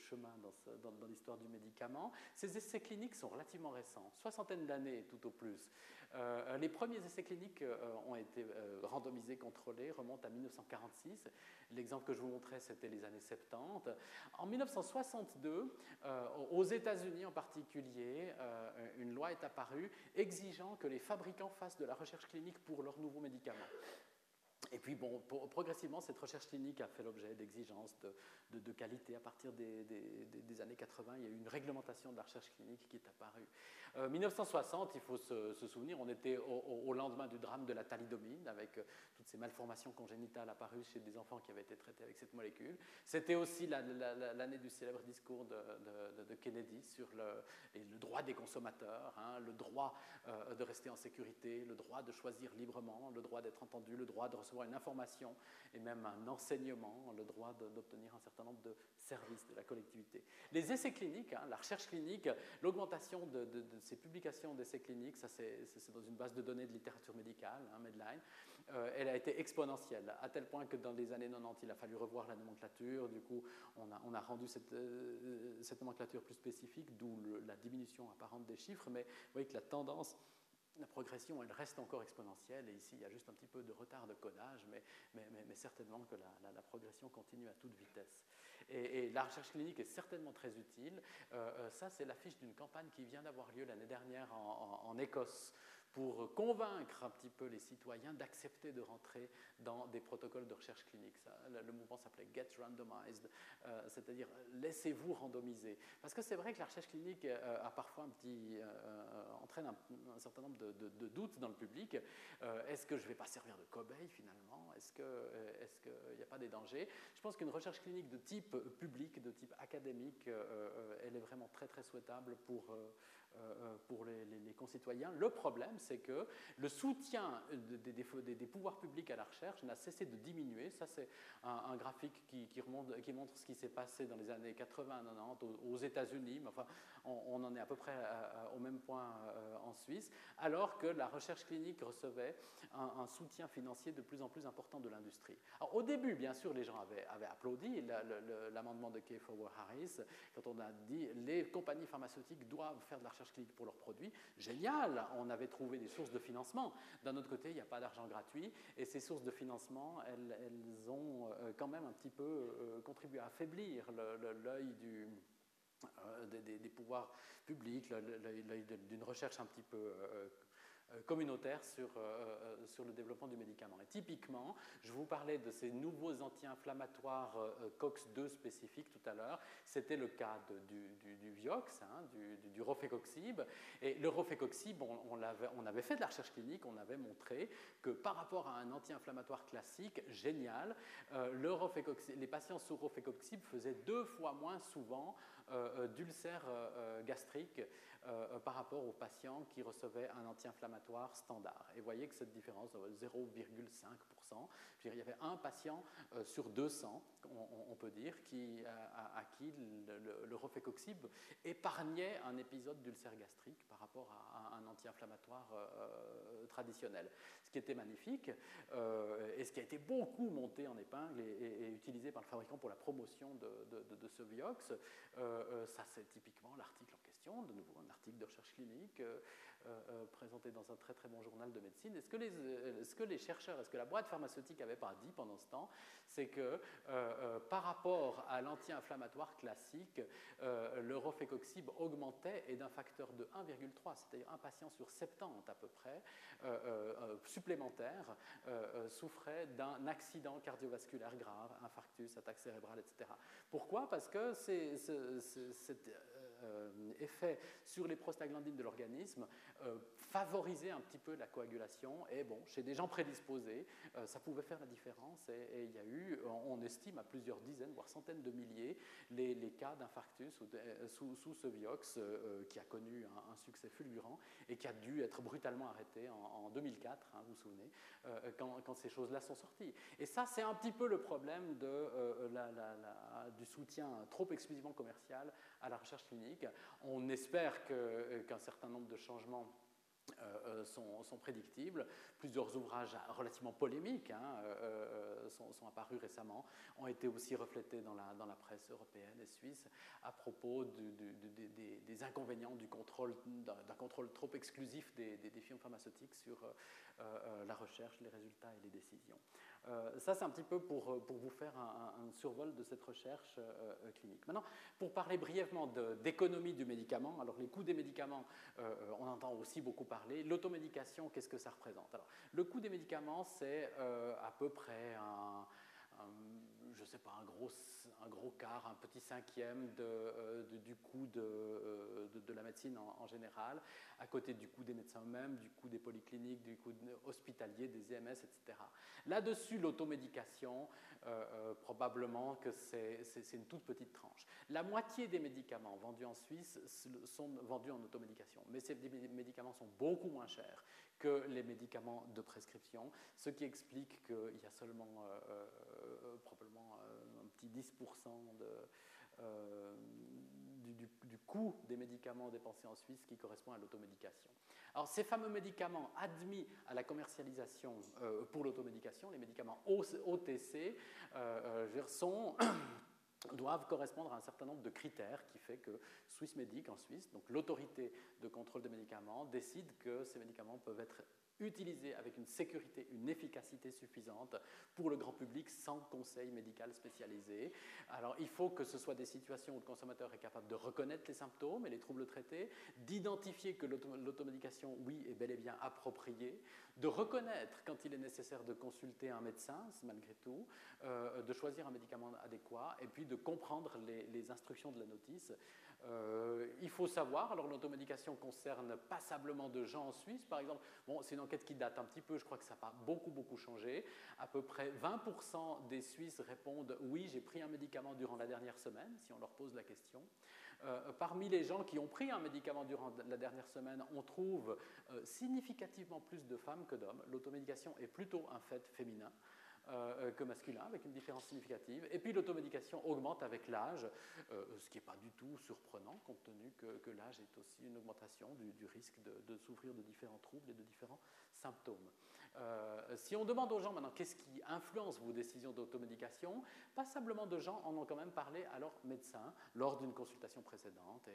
chemin dans, l'histoire du médicament. Ces essais cliniques sont relativement récents, soixantaine d'années tout au plus. Euh, les premiers essais cliniques euh, ont été euh, randomisés, contrôlés, remontent à 1946. L'exemple que je vous montrais, c'était les années 70. En 1962, aux États-Unis en particulier, une loi est apparue exigeant que les fabricants fassent de la recherche clinique pour leurs nouveaux médicaments. Et puis, bon, progressivement, cette recherche clinique a fait l'objet d'exigences de, qualité. À partir des, années 80, il y a eu une réglementation de la recherche clinique qui est apparue. Euh, 1960, il faut se, souvenir, on était au, lendemain du drame de la thalidomide, avec euh, toutes ces malformations congénitales apparues chez des enfants qui avaient été traités avec cette molécule. C'était aussi l'année du célèbre discours de, Kennedy sur le, le, droit des consommateurs, hein, le droit euh, de rester en sécurité, le droit de choisir librement, le droit d'être entendu, le droit de recevoir une information et même un enseignement, le droit d'obtenir un certain nombre de services de la collectivité. Les essais cliniques, hein, la recherche clinique, l'augmentation de, ces publications d'essais cliniques, ça c'est dans une base de données de littérature médicale, hein, Medline, euh, elle a été exponentielle, à tel point que dans les années 90, il a fallu revoir la nomenclature, du coup on a, on a rendu cette, euh, cette, nomenclature plus spécifique, d'où la diminution apparente des chiffres, mais vous voyez que la tendance la progression, elle reste encore exponentielle, et ici, il y a juste un petit peu de retard de codage, mais, certainement que la, progression continue à toute vitesse. Et, la recherche clinique est certainement très utile. Euh, euh, ça, c'est l'affiche d'une campagne qui vient d'avoir lieu l'année dernière en Écosse pour convaincre un petit peu les citoyens d'accepter de rentrer dans des protocoles de recherche clinique. Ça, le, mouvement s'appelait Get Randomized, euh, c'est-à-dire laissez-vous randomiser. Parce que c'est vrai que la recherche clinique euh, a parfois un petit, euh, entraîne un, certain nombre de, doutes dans le public. est-ce que je ne vais pas servir de cobaye finalement? Est-ce qu'il est n'y a pas des dangers? Je pense qu'une recherche clinique de type public, de type académique, elle est vraiment très très souhaitable pour pour les, concitoyens. Le problème, c'est que le soutien des, pouvoirs publics à la recherche n'a cessé de diminuer. Ça, c'est un, graphique qui, montre ce qui s'est passé dans les années 80-90 aux, États-Unis, mais enfin, on, en est à peu près au même point en Suisse, alors que la recherche clinique recevait un, soutien financier de plus en plus important de l'industrie. Au début, bien sûr, les gens avaient, applaudi l'amendement de Kay Forward Harris quand on a dit les compagnies pharmaceutiques doivent faire de la recherche clinique pour leurs produits. Génial, on avait trouvé des sources de financement. D'un autre côté, il n'y a pas d'argent gratuit et ces sources de financement, elles, elles ont euh, quand même un petit peu euh, contribué à affaiblir l'œil euh, des, pouvoirs publics, d'une recherche un petit peu communautaire sur, euh, euh, sur le développement du médicament. Et typiquement, je vous parlais de ces nouveaux anti-inflammatoires COX-2 spécifiques tout à l'heure. C'était le cas du, du, Vioxx, hein, du, du, Rofecoxib. Et le Rofecoxib, on, on, avait, on, avait, fait de la recherche clinique, on avait montré que par rapport à un anti-inflammatoire classique, génial, le les patients sous Rofecoxib faisaient deux fois moins souvent d'ulcères gastriques par rapport aux patients qui recevaient un anti-inflammatoire standard. Et vous voyez que cette différence de 0,5%, il y avait un patient euh, sur 200, on, peut dire, qui, à, qui le, le, Rofecoxib épargnait un épisode d'ulcère gastrique par rapport à, un anti-inflammatoire euh, traditionnel. Ce qui était magnifique euh, et ce qui a été beaucoup monté en épingle et, utilisé par le fabricant pour la promotion de, de, ce Vioxx, ça c'est typiquement l'article en question, de nouveau un article de recherche clinique. Euh, euh, présenté dans un très très bon journal de médecine. Et ce que les, euh, ce que les chercheurs, est ce que la boîte pharmaceutique n'avait pas dit pendant ce temps, c'est que par rapport à l'anti-inflammatoire classique, le rofecoxib augmentait et d'un facteur de 1,3, c'est-à-dire un patient sur 70 à peu près, supplémentaire, souffrait d'un accident cardiovasculaire grave, infarctus, attaque cérébrale, etc. Pourquoi? Parce que c'est effet sur les prostaglandines de l'organisme euh, favoriser un petit peu la coagulation. Et bon, chez des gens prédisposés, euh, ça pouvait faire la différence. Et, il y a eu, on estime à plusieurs dizaines, voire centaines de milliers, les, cas d'infarctus sous, sous, ce Vioxx qui a connu un, succès fulgurant et qui a dû être brutalement arrêté en, 2004, hein, vous vous souvenez, quand, quand, ces choses-là sont sorties. Et ça, c'est un petit peu le problème de, la, du soutien trop exclusivement commercial à la recherche clinique. On espère euh, qu'un certain nombre de changements euh, euh, sont, prédictibles. Plusieurs ouvrages relativement polémiques hein, sont, apparus récemment, ont été aussi reflétés dans la, presse européenne et suisse à propos des inconvénients du contrôle, d'un contrôle trop exclusif des, des, firmes pharmaceutiques sur la recherche, les résultats et les décisions. Euh, ça, c'est un petit peu pour, euh, vous faire un, survol de cette recherche euh, clinique. Maintenant, pour parler brièvement d'économie du médicament, alors les coûts des médicaments, on entend aussi beaucoup parler. L'automédication, qu'est-ce que ça représente? Alors, Le coût des médicaments, c'est à peu près un je ne sais pas, un gros, un gros quart, un petit cinquième euh, du coût euh, de, de, la médecine en, général, à côté du coût des médecins eux-mêmes, du coût des polycliniques, du coût hospitalier, des EMS, etc. Là-dessus, l'automédication, euh, probablement que c'est une toute petite tranche. La moitié des médicaments vendus en Suisse sont vendus en automédication, mais ces médicaments sont beaucoup moins chers que les médicaments de prescription, ce qui explique qu'il y a seulement petit 10% de, euh, du, coût des médicaments dépensés en Suisse qui correspond à l'automédication. Alors ces fameux médicaments admis à la commercialisation euh, pour l'automédication, les médicaments OTC, sont doivent correspondre à un certain nombre de critères qui fait que Swissmedic en Suisse, donc l'autorité de contrôle des médicaments, décide que ces médicaments peuvent être utilisé avec une sécurité, une efficacité suffisante pour le grand public sans conseil médical spécialisé. Alors il faut que ce soit des situations où le consommateur est capable de reconnaître les symptômes et les troubles traités, d'identifier que l'automédication, oui, est bel et bien appropriée, de reconnaître quand il est nécessaire de consulter un médecin, malgré tout, euh, de choisir un médicament adéquat et puis de comprendre les instructions de la notice euh, il faut savoir, alors l'automédication concerne passablement de gens en Suisse, par exemple, bon, c'est une enquête qui date un petit peu, je crois que ça n'a pas beaucoup, beaucoup changé. À peu près 20% des Suisses répondent oui, j'ai pris un médicament durant la dernière semaine, si on leur pose la question. Euh, parmi les gens qui ont pris un médicament durant la dernière semaine, on trouve euh, significativement plus de femmes que d'hommes. L'automédication est plutôt un fait féminin. Euh, que masculin, avec une différence significative. Et puis l'automédication augmente avec l'âge, ce qui n'est pas du tout surprenant, compte tenu que, l'âge est aussi une augmentation du, risque de, de, souffrir de différents troubles et de différents symptômes. Euh, si on demande aux gens maintenant qu'est-ce qui influence vos décisions d'automédication, passablement de gens en ont quand même parlé à leur médecin lors d'une consultation précédente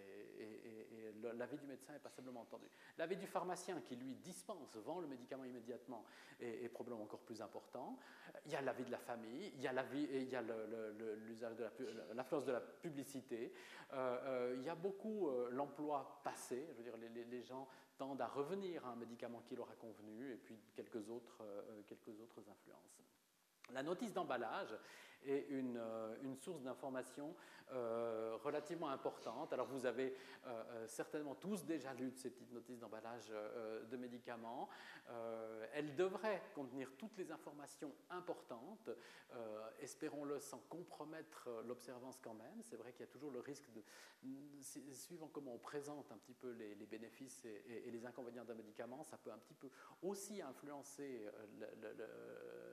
l'avis du médecin est passablement entendu. L'avis du pharmacien qui lui dispense, vend le médicament immédiatement est, probablement encore plus important. Il y a l'avis de la famille, il y a l'usage de l'influence de la publicité, euh, euh, il y a beaucoup l'emploi passé, je veux dire les, les gens tendent à revenir à un médicament qui leur a convenu, et puis quelques autres, euh, quelques autres influences. La notice d'emballage est une, euh, source d'information euh, relativement importante. Alors vous avez certainement tous déjà lu ces petites notices d'emballage de médicaments. elles devraient contenir toutes les informations importantes, espérons-le sans compromettre l'observance quand même. C'est vrai qu'il y a toujours le risque de, suivant comment on présente un petit peu les, bénéfices et, les inconvénients d'un médicament, ça peut un petit peu aussi influencer le,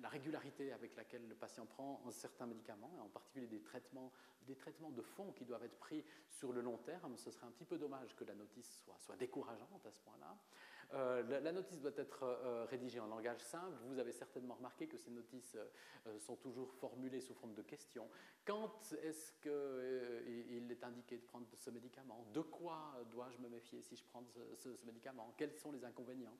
la régularité avec laquelle le patient prend certains médicaments, en particulier des traitements, de fond qui doivent être pris sur le long terme. Ce serait un petit peu dommage que la notice soit, soit décourageante à ce point-là. Euh, la, notice doit être euh, rédigée en langage simple. Vous avez certainement remarqué que ces notices euh, sont toujours formulées sous forme de questions. Quand est-ce qu'il est indiqué de prendre ce médicament? De quoi dois-je me méfier si je prends ce, médicament? Quels sont les inconvénients?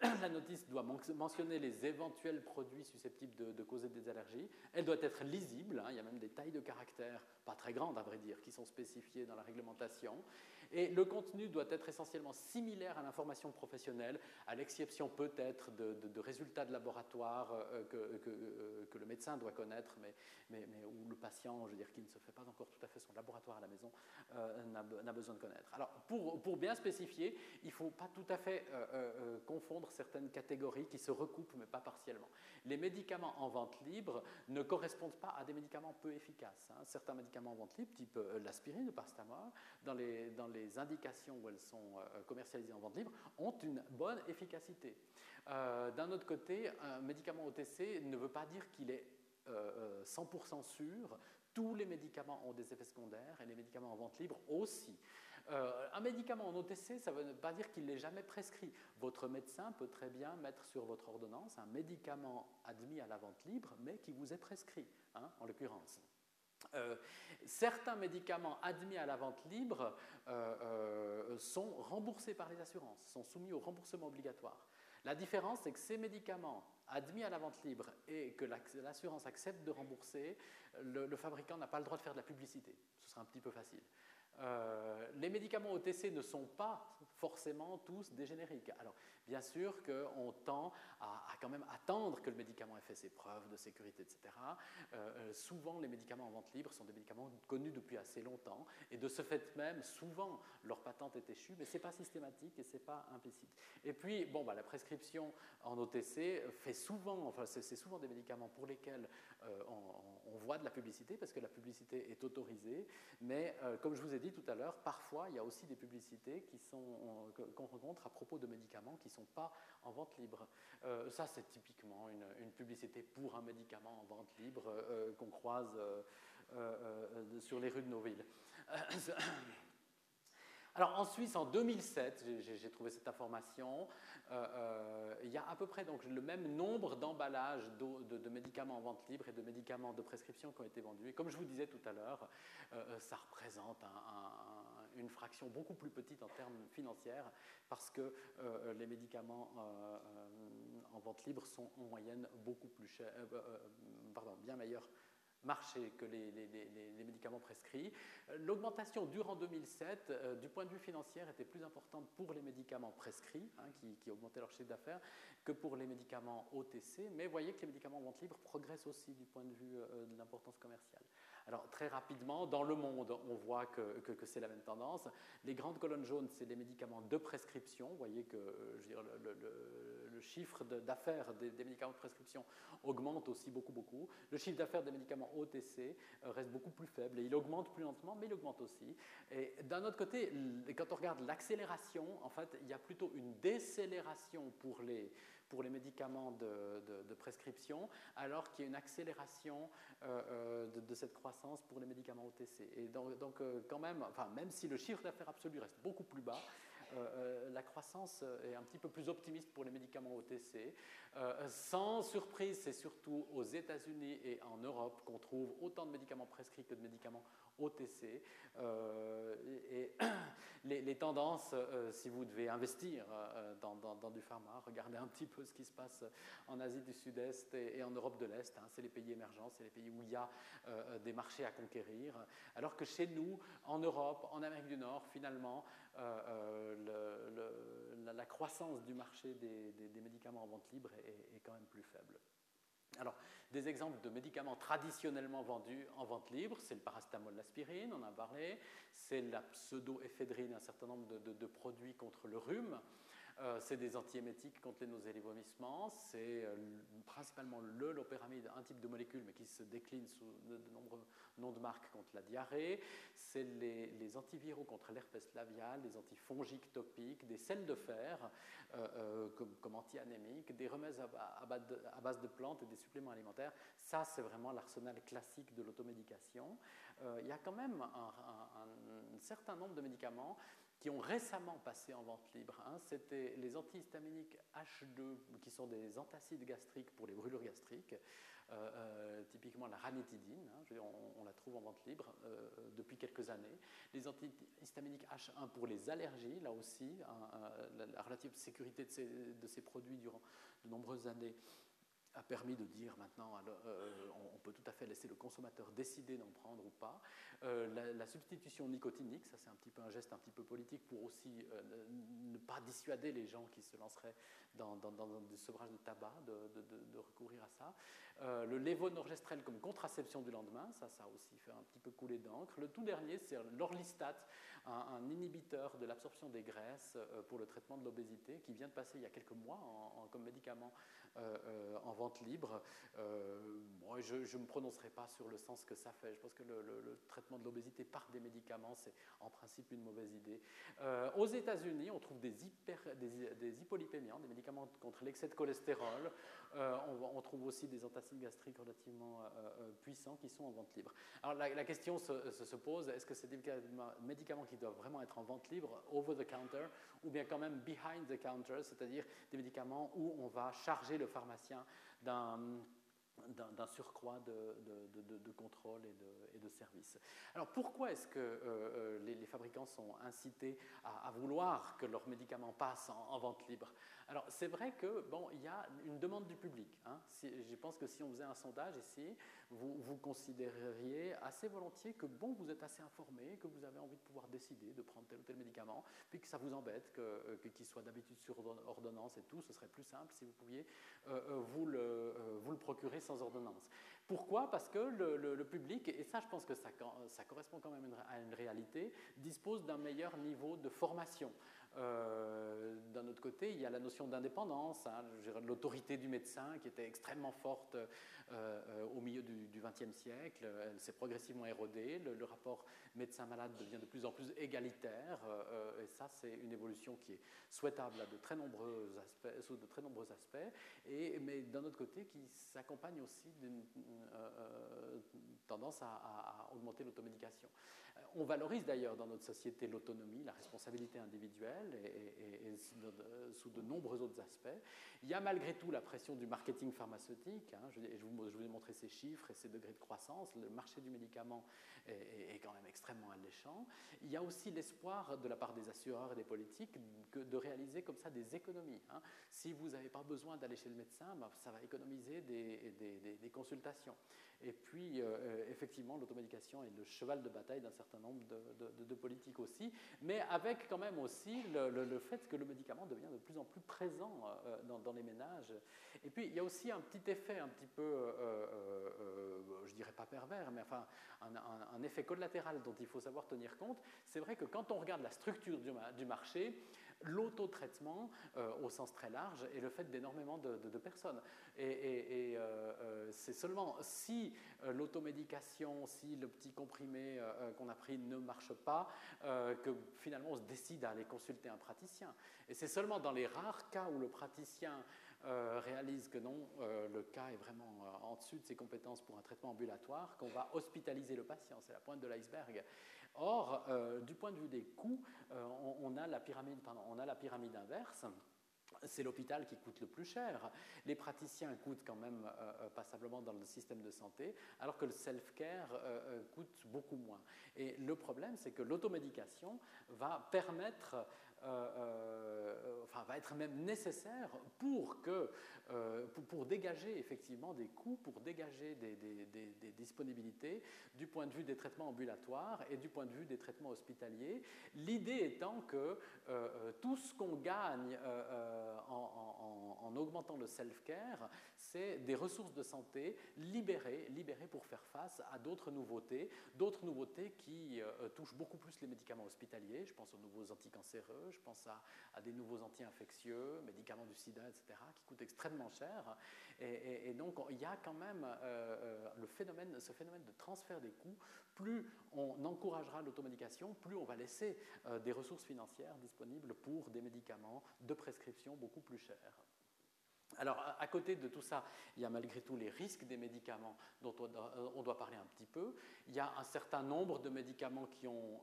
la notice doit mentionner les éventuels produits susceptibles de, causer des allergies. Elle doit être lisible. Hein. il y a même des tailles de caractères, pas très grandes à vrai dire, qui sont spécifiées dans la réglementation. Et le contenu doit être essentiellement similaire à l'information professionnelle, à l'exception peut-être de, résultats de laboratoire euh, euh, que, le médecin doit connaître, mais, où le patient, je veux dire, qui ne se fait pas encore tout à fait son laboratoire à la maison, euh, n'a besoin de connaître. Alors, pour, bien spécifier, il ne faut pas tout à fait confondre certaines catégories qui se recoupent, mais pas partiellement. Les médicaments en vente libre ne correspondent pas à des médicaments peu efficaces. Hein. Certains médicaments en vente libre, type l'aspirine, le parastamol, dans les, dans les les indications où elles sont euh, commercialisées en vente libre ont une bonne efficacité. Euh, d'un autre côté, un médicament OTC ne veut pas dire qu'il est 100% euh, sûr. Tous les médicaments ont des effets secondaires et les médicaments en vente libre aussi. un médicament en OTC, ça ne veut pas dire qu'il n'est jamais prescrit. Votre médecin peut très bien mettre sur votre ordonnance un médicament admis à la vente libre, mais qui vous est prescrit, hein, en l'occurrence. Euh, certains médicaments admis à la vente libre euh, euh, sont remboursés par les assurances, sont soumis au remboursement obligatoire. La différence, c'est que ces médicaments admis à la vente libre et que l'assurance accepte de rembourser, le, fabricant n'a pas le droit de faire de la publicité. Ce serait un petit peu facile. Les médicaments OTC ne sont pas forcément tous des génériques. Alors, Bien sûr qu'on tend à, quand même attendre que le médicament ait fait ses preuves de sécurité, etc. Euh, euh, souvent, les médicaments en vente libre sont des médicaments connus depuis assez longtemps, et de ce fait même, souvent, leur patente est échue, mais ce n'est pas systématique et ce n'est pas implicite. Et puis, bon, bah, la prescription en OTC fait souvent, enfin, c'est souvent des médicaments pour lesquels euh, on, voit de la publicité, parce que la publicité est autorisée, mais comme je vous ai dit tout à l'heure, parfois, il y a aussi des publicités qu'on rencontre à propos de médicaments qui sont pas en vente libre. Euh, ça, c'est typiquement une, publicité pour un médicament en vente libre euh, euh, qu'on croise sur les rues de nos villes. Alors en Suisse, en 2007, j'ai trouvé cette information, il y a à peu près donc, le même nombre d'emballages de, médicaments en vente libre et de médicaments de prescription qui ont été vendus. Et comme je vous disais tout à l'heure, ça représente un une fraction beaucoup plus petite en termes financiers parce que euh, les médicaments euh, euh, en vente libre sont en moyenne beaucoup plus chers, pardon, bien meilleurs marché que les, les, médicaments prescrits. L'augmentation durant 2007, du point de vue financier, était plus importante pour les médicaments prescrits, hein, qui, qui, augmentaient leur chiffre d'affaires, que pour les médicaments OTC. Mais vous voyez que les médicaments en vente libre progressent aussi du point de vue de l'importance commerciale. Alors très rapidement, dans le monde, on voit que, que, c'est la même tendance. Les grandes colonnes jaunes, c'est les médicaments de prescription. Vous voyez que je veux dire, le, chiffre d'affaires des, médicaments de prescription augmente aussi beaucoup, beaucoup. Le chiffre d'affaires des médicaments OTC euh, reste beaucoup plus faible et il augmente plus lentement, mais il augmente aussi. Et d'un autre côté, quand on regarde l'accélération, en fait, il y a plutôt une décélération pour les pour les médicaments de, prescription, alors qu'il y a une accélération euh, euh, de, cette croissance pour les médicaments OTC. Et donc, euh, quand même, enfin, même si le chiffre d'affaires absolu reste beaucoup plus bas, la croissance est un petit peu plus optimiste pour les médicaments OTC. sans surprise, c'est surtout aux États-Unis et en Europe qu'on trouve autant de médicaments prescrits que de médicaments OTC. Euh, et, les, tendances, euh, si vous devez investir euh, dans, du pharma, regardez un petit peu ce qui se passe en Asie du Sud-Est et, en Europe de l'Est. Hein. c'est les pays émergents, c'est les pays où il y a des marchés à conquérir. Alors que chez nous, en Europe, en Amérique du Nord, finalement, la, croissance du marché des, médicaments en vente libre est quand même plus faible. Alors, des exemples de médicaments traditionnellement vendus en vente libre, c'est le paracétamol, l'aspirine, on en a parlé, c'est la pseudoéphédrine, un certain nombre de, produits contre le rhume, euh, c'est des antiémétiques contre les nausées et les vomissements. C'est euh, principalement le lopéramide, un type de molécule, mais qui se décline sous de, nombreux noms de marques contre la diarrhée. C'est les, antiviraux contre l'herpès labial, des antifongiques topiques, des sels de fer euh, comme, comme anti-anémiques, des remèdes à, base de plantes et des suppléments alimentaires. Ça, c'est vraiment l'arsenal classique de l'automédication. il y a quand même un certain nombre de médicaments qui ont récemment passé en vente libre. Hein. C'était les antihistaminiques H2, qui sont des antacides gastriques pour les brûlures gastriques, euh, euh, typiquement la ranitidine, hein, on, la trouve en vente libre euh, depuis quelques années. Les antihistaminiques H1 pour les allergies, là aussi, hein, la, relative sécurité de ces, de ces produits durant de nombreuses années a permis de dire maintenant, euh, on peut tout à fait laisser le consommateur décider d'en prendre ou pas. Euh, la, substitution nicotinique, ça c'est un petit peu un geste un petit peu politique pour aussi euh, ne pas dissuader les gens qui se lanceraient dans, dans, du sevrage de tabac de, recourir à ça. le lévonorgestrel comme contraception du lendemain, ça, ça aussi fait un petit peu couler d'encre. Le tout dernier, c'est l'orlistat, un, inhibiteur de l'absorption des graisses pour le traitement de l'obésité, qui vient de passer il y a quelques mois comme médicament en vente libre. moi, je ne me prononcerai pas sur le sens que ça fait. Je pense que le, traitement de l'obésité par des médicaments, c'est en principe une mauvaise idée. Euh, aux États-Unis, on trouve des, hyper, des, des, hypolipémiants, des médicaments contre l'excès de cholestérol. Euh, on, trouve aussi des antacides gastriques relativement euh, puissants qui sont en vente libre. Alors la, question se, pose, est-ce que c'est des médicaments qui doivent vraiment être en vente libre, over the counter, ou bien quand même behind the counter, c'est-à-dire des médicaments où on va charger le pharmacien d'un d'un surcroît de, contrôle et de, services. Alors pourquoi est-ce que euh, euh, les, fabricants sont incités à, vouloir que leurs médicaments passent en vente libre? Alors, c'est vrai que, bon, il y a une demande du public. Hein. je pense que si on faisait un sondage ici, vous, vous considéreriez assez volontiers que, bon, vous êtes assez informé, que vous avez envie de pouvoir décider de prendre tel ou tel médicament, puis que ça vous embête, euh, qu'il soit d'habitude sur ordonnance et tout, ce serait plus simple si vous pouviez euh, euh, vous, le, vous le procurer sans ordonnance. Pourquoi? Parce que le, public, et ça je pense que ça, ça correspond quand même à une réalité, dispose d'un meilleur niveau de formation. Euh, d'un autre côté, il y a la notion d'indépendance, hein, l'autorité du médecin qui était extrêmement forte euh, euh, au milieu du XXe siècle. Elle s'est progressivement érodée. Le, rapport médecin-malade devient de plus en plus égalitaire. et ça, c'est une évolution qui est souhaitable de très nombreux aspects, sous de très nombreux aspects. Mais d'un autre côté, qui s'accompagne aussi d'une tendance à augmenter l'automédication. On valorise d'ailleurs dans notre société l'autonomie, la responsabilité individuelle et, sous de nombreux autres aspects. Il y a malgré tout la pression du marketing pharmaceutique. Hein. je, vous, ai montré ces chiffres et ces degrés de croissance. Le marché du médicament est, quand même extrêmement alléchant. Il y a aussi l'espoir de la part des assureurs et des politiques de réaliser comme ça des économies. Hein. Si vous n'avez pas besoin d'aller chez le médecin, bah, ça va économiser des, des, consultation. Et puis, euh, effectivement, l'automédication est le cheval de bataille d'un certain nombre de, politiques aussi, mais avec quand même aussi le, fait que le médicament devient de plus en plus présent dans, les ménages. Et puis, il y a aussi un petit effet un petit peu, je dirais pas pervers, mais enfin, un, effet collatéral dont il faut savoir tenir compte. C'est vrai que quand on regarde la structure du marché, l'autotraitement euh, au sens très large est le fait d'énormément de, personnes. Et, euh, euh, c'est seulement si l'automédication, si le petit comprimé qu'on a pris ne marche pas, que finalement on se décide à aller consulter un praticien. Et c'est seulement dans les rares cas où le praticien réalise que non, le cas est vraiment en dessus de ses compétences pour un traitement ambulatoire, qu'on va hospitaliser le patient. C'est la pointe de l'iceberg. Or, euh, du point de vue des coûts, euh, on, a la pyramide, inverse. C'est l'hôpital qui coûte le plus cher. Les praticiens coûtent quand même euh, passablement dans le système de santé, alors que le self-care coûte beaucoup moins. Et le problème, c'est que l'automédication va permettre euh, euh, enfin, va être même nécessaire pour, que, euh, pour, dégager effectivement des coûts, pour dégager des, disponibilités du point de vue des traitements ambulatoires et du point de vue des traitements hospitaliers. L'idée étant que tout ce qu'on gagne en, augmentant le self-care, c'est des ressources de santé libérées, libérées pour faire face à d'autres nouveautés, d'autres nouveautés qui touchent beaucoup plus les médicaments hospitaliers. Je pense aux nouveaux anticancéreux, je pense à, des nouveaux anti-infectieux, médicaments du sida, etc., qui coûtent extrêmement cher. Et, donc, il y a quand même euh, euh, phénomène, ce phénomène de transfert des coûts. Plus on encouragera l'automédication, plus on va laisser euh, des ressources financières disponibles pour des médicaments de prescription beaucoup plus chers. Alors, à côté de tout ça, il y a malgré tout les risques des médicaments dont on doit parler un petit peu. Il y a un certain nombre de médicaments qui ont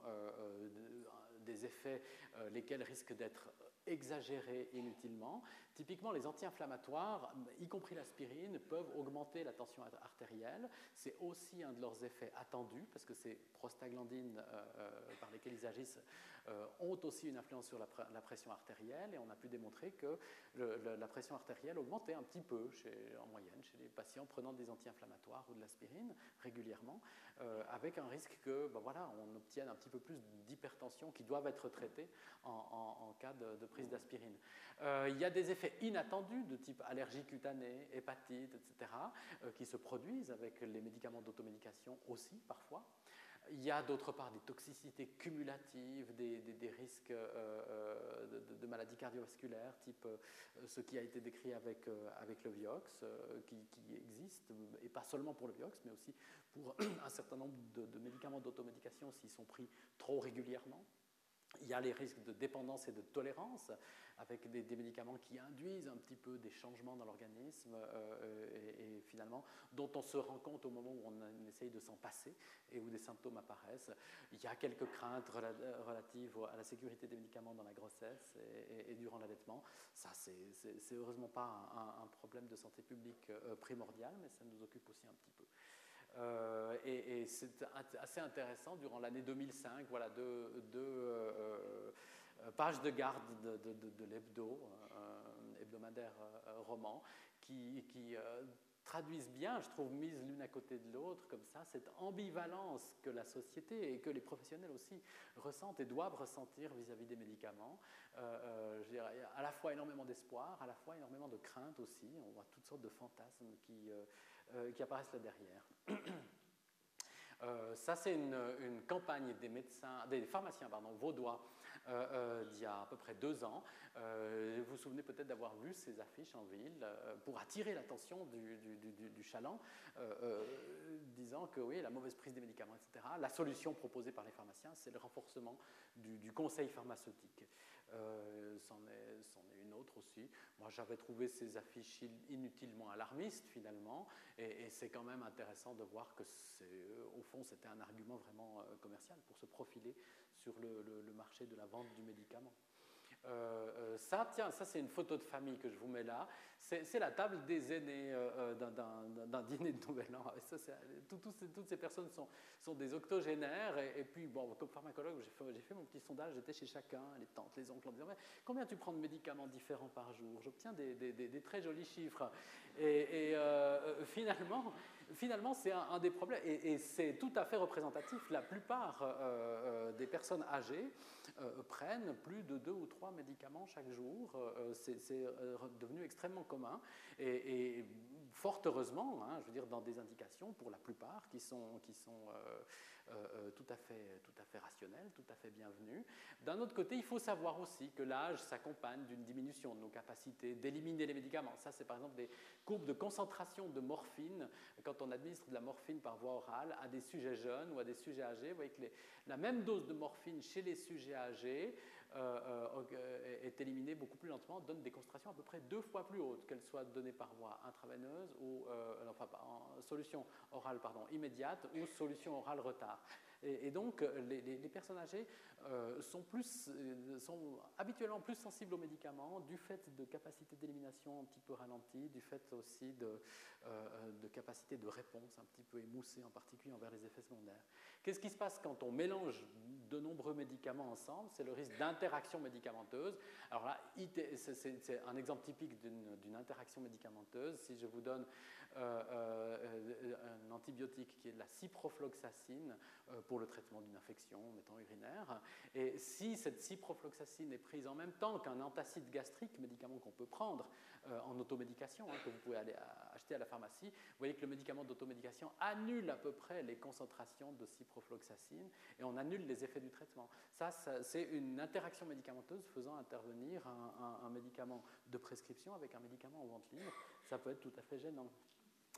des effets euh, lesquels risquent d'être exagérés inutilement. Typiquement, les anti-inflammatoires, y compris l'aspirine, peuvent augmenter la tension artérielle. C'est aussi un de leurs effets attendus, parce que ces prostaglandines euh, euh, par lesquelles ils agissent ont aussi une influence sur la, pression artérielle, et on a pu démontrer que la pression artérielle augmentait un petit peu en moyenne chez les patients prenant des anti-inflammatoires ou de l'aspirine régulièrement. Euh, avec un risque que ben voilà, on obtienne un petit peu plus d'hypertension qui doivent être traitées en, cas de, prise d'aspirine. Euh, il y a des effets inattendus de type allergie cutanée, hépatite, etc., euh, qui se produisent avec les médicaments d'automédication aussi parfois. Il y a d'autre part des toxicités cumulatives, des, risques euh, euh, de, maladies cardiovasculaires, type ce qui a été décrit avec, avec le Vioxx, qui, existe, et pas seulement pour le Vioxx, mais aussi pour un certain nombre de médicaments d'automédication s'ils sont pris trop régulièrement. Il y a les risques de dépendance et de tolérance avec des, médicaments qui induisent un petit peu des changements dans l'organisme euh, et, finalement dont on se rend compte au moment où on, essaye de s'en passer et où des symptômes apparaissent. Il y a quelques craintes relatives à la sécurité des médicaments dans la grossesse et, durant l'allaitement. Ça, c'est heureusement pas un, problème de santé publique euh, primordial, mais ça nous occupe aussi un petit peu. Euh, et, c'est assez intéressant, durant l'année 2005, voilà, deux, euh, euh, pages de garde de, l'hebdo, hebdomadaire roman, qui, traduisent bien, je trouve, mises l'une à côté de l'autre, comme ça, cette ambivalence que la société et que les professionnels aussi ressentent et doivent ressentir vis-à-vis des médicaments. Euh, euh, à la fois énormément d'espoir, à la fois énormément de crainte aussi. On voit toutes sortes de fantasmes qui, euh, qui apparaissent là derrière. ça, c'est une, campagne des pharmaciens pardon, vaudois euh, euh, d'il y a à peu près deux ans. Euh, vous vous souvenez peut-être d'avoir vu ces affiches en ville pour attirer l'attention du, du, chaland, disant que oui, la mauvaise prise des médicaments, etc. La solution proposée par les pharmaciens, c'est le renforcement du, conseil pharmaceutique. C'en est, une autre aussi. Moi, j'avais trouvé ces affiches inutilement alarmistes finalement, et, c'est quand même intéressant de voir que, au fond, c'était un argument vraiment commercial pour se profiler sur le, marché de la vente du médicament. Ça, tiens, ça c'est une photo de famille que je vous mets là. C'est la table des aînés d'un dîner de Nouvel An. Toutes ces personnes sont, sont des octogénaires. Et, puis, bon, comme pharmacologue, j'ai fait, mon petit sondage. J'étais chez chacun, les tantes, les oncles, en disant combien tu prends de médicaments différents par jour? J'obtiens des, très jolis chiffres. Et, finalement, finalement c'est un, des problèmes. Et, c'est tout à fait représentatif. La plupart des personnes âgées prennent plus de deux ou trois médicaments chaque jour. c'est devenu extrêmement commun. Et, fort heureusement, hein, je veux dire, dans des indications, pour la plupart, qui sont euh, euh, tout, à fait, tout à fait rationnelles, tout à fait bienvenues. D'un autre côté, il faut savoir aussi que l'âge s'accompagne d'une diminution de nos capacités d'éliminer les médicaments. Ça, c'est par exemple des courbes de concentration de morphine quand on administre de la morphine par voie orale à des sujets jeunes ou à des sujets âgés. Vous voyez que la même dose de morphine chez les sujets âgés est éliminée beaucoup plus lentement, donne des concentrations à peu près deux fois plus hautes, qu'elles soient données par voie intraveineuse ou, euh, enfin, en solution orale pardon, immédiate ou solution orale retard. Et, donc, les, les, personnes âgées sont, plus, sont habituellement plus sensibles aux médicaments du fait de capacités d'élimination un petit peu ralenties, du fait aussi de, de capacité de réponse un petit peu émoussée, en particulier envers les effets secondaires. Qu'est-ce qui se passe quand on mélange de nombreux médicaments ensemble? C'est le risque d'interaction médicamenteuse. Alors là, c'est un exemple typique d'une interaction médicamenteuse. Si je vous donne euh, euh, un antibiotique qui est la ciprofloxacine euh, pour le traitement d'une infection, mettons urinaire, et si cette ciprofloxacine est prise en même temps qu'un antacide gastrique, médicament qu'on peut prendre en automédication, hein, que vous pouvez aller acheter à la pharmacie, vous voyez que le médicament d'automédication annule à peu près les concentrations de ciprofloxacine et on annule les effets du traitement. Ça, c'est une interaction médicamenteuse faisant intervenir un, médicament de prescription avec un médicament en vente libre. Ça peut être tout à fait gênant.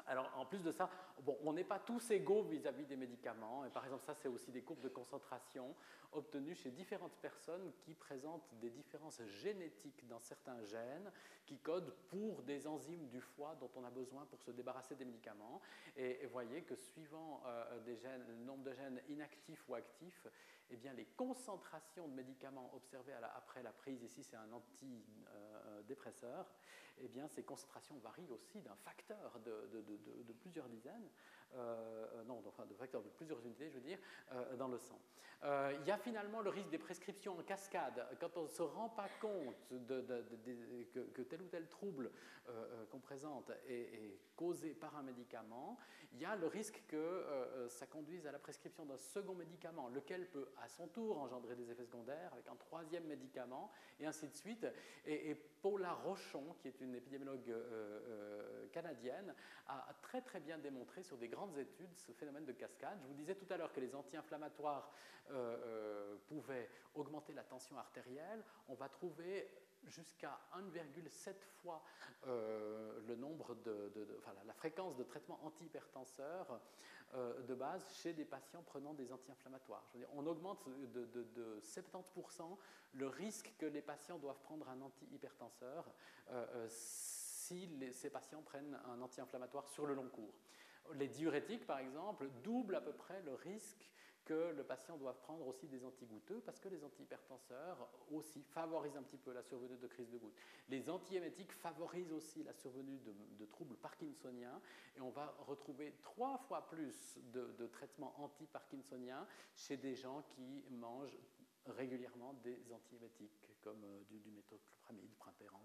Alors, en plus de ça, bon, on n'est pas tous égaux vis-à-vis des médicaments. Et par exemple, ça, c'est aussi des courbes de concentration obtenues chez différentes personnes qui présentent des différences génétiques dans certains gènes qui codent pour des enzymes du foie dont on a besoin pour se débarrasser des médicaments. Et, vous voyez que suivant euh, le nombre de gènes inactifs ou actifs, eh bien, les concentrations de médicaments observées après la prise, ici c'est un antidépresseur, eh bien, ces concentrations varient aussi d'un facteur de, plusieurs dizaines, euh, non, enfin de facteurs de plusieurs unités, je veux dire, euh, dans le sang. Euh, il y a finalement le risque des prescriptions en cascade. Quand on ne se rend pas compte que, tel ou tel trouble qu'on présente est, causé par un médicament, il y a le risque que ça conduise à la prescription d'un second médicament, lequel peut à son tour engendrer des effets secondaires avec un troisième médicament, et ainsi de suite. Et, et Paula Rochon, qui est une épidémiologue canadienne, a très très bien démontré sur des grandes études ce phénomène de cascade. Je vous disais tout à l'heure que les anti-inflammatoires euh, euh, pouvaient augmenter la tension artérielle. On va trouver jusqu'à 1,7 fois euh, le nombre de, enfin, la fréquence de traitement antihypertenseur de base chez des patients prenant des anti-inflammatoires. on augmente de, de, 70% le risque que les patients doivent prendre un antihypertenseur si ces patients prennent un anti-inflammatoire sur le long cours. Les diurétiques, par exemple, doublent à peu près le risque que le patient doit prendre aussi des antigoutteux parce que les antihypertenseurs aussi favorisent un petit peu la survenue de crise de goutte. Les antiémétiques favorisent aussi la survenue de, troubles parkinsoniens et on va retrouver trois fois plus de, traitements anti-parkinsoniens chez des gens qui mangent régulièrement des antiémétiques comme euh, du, du méthoclopramide,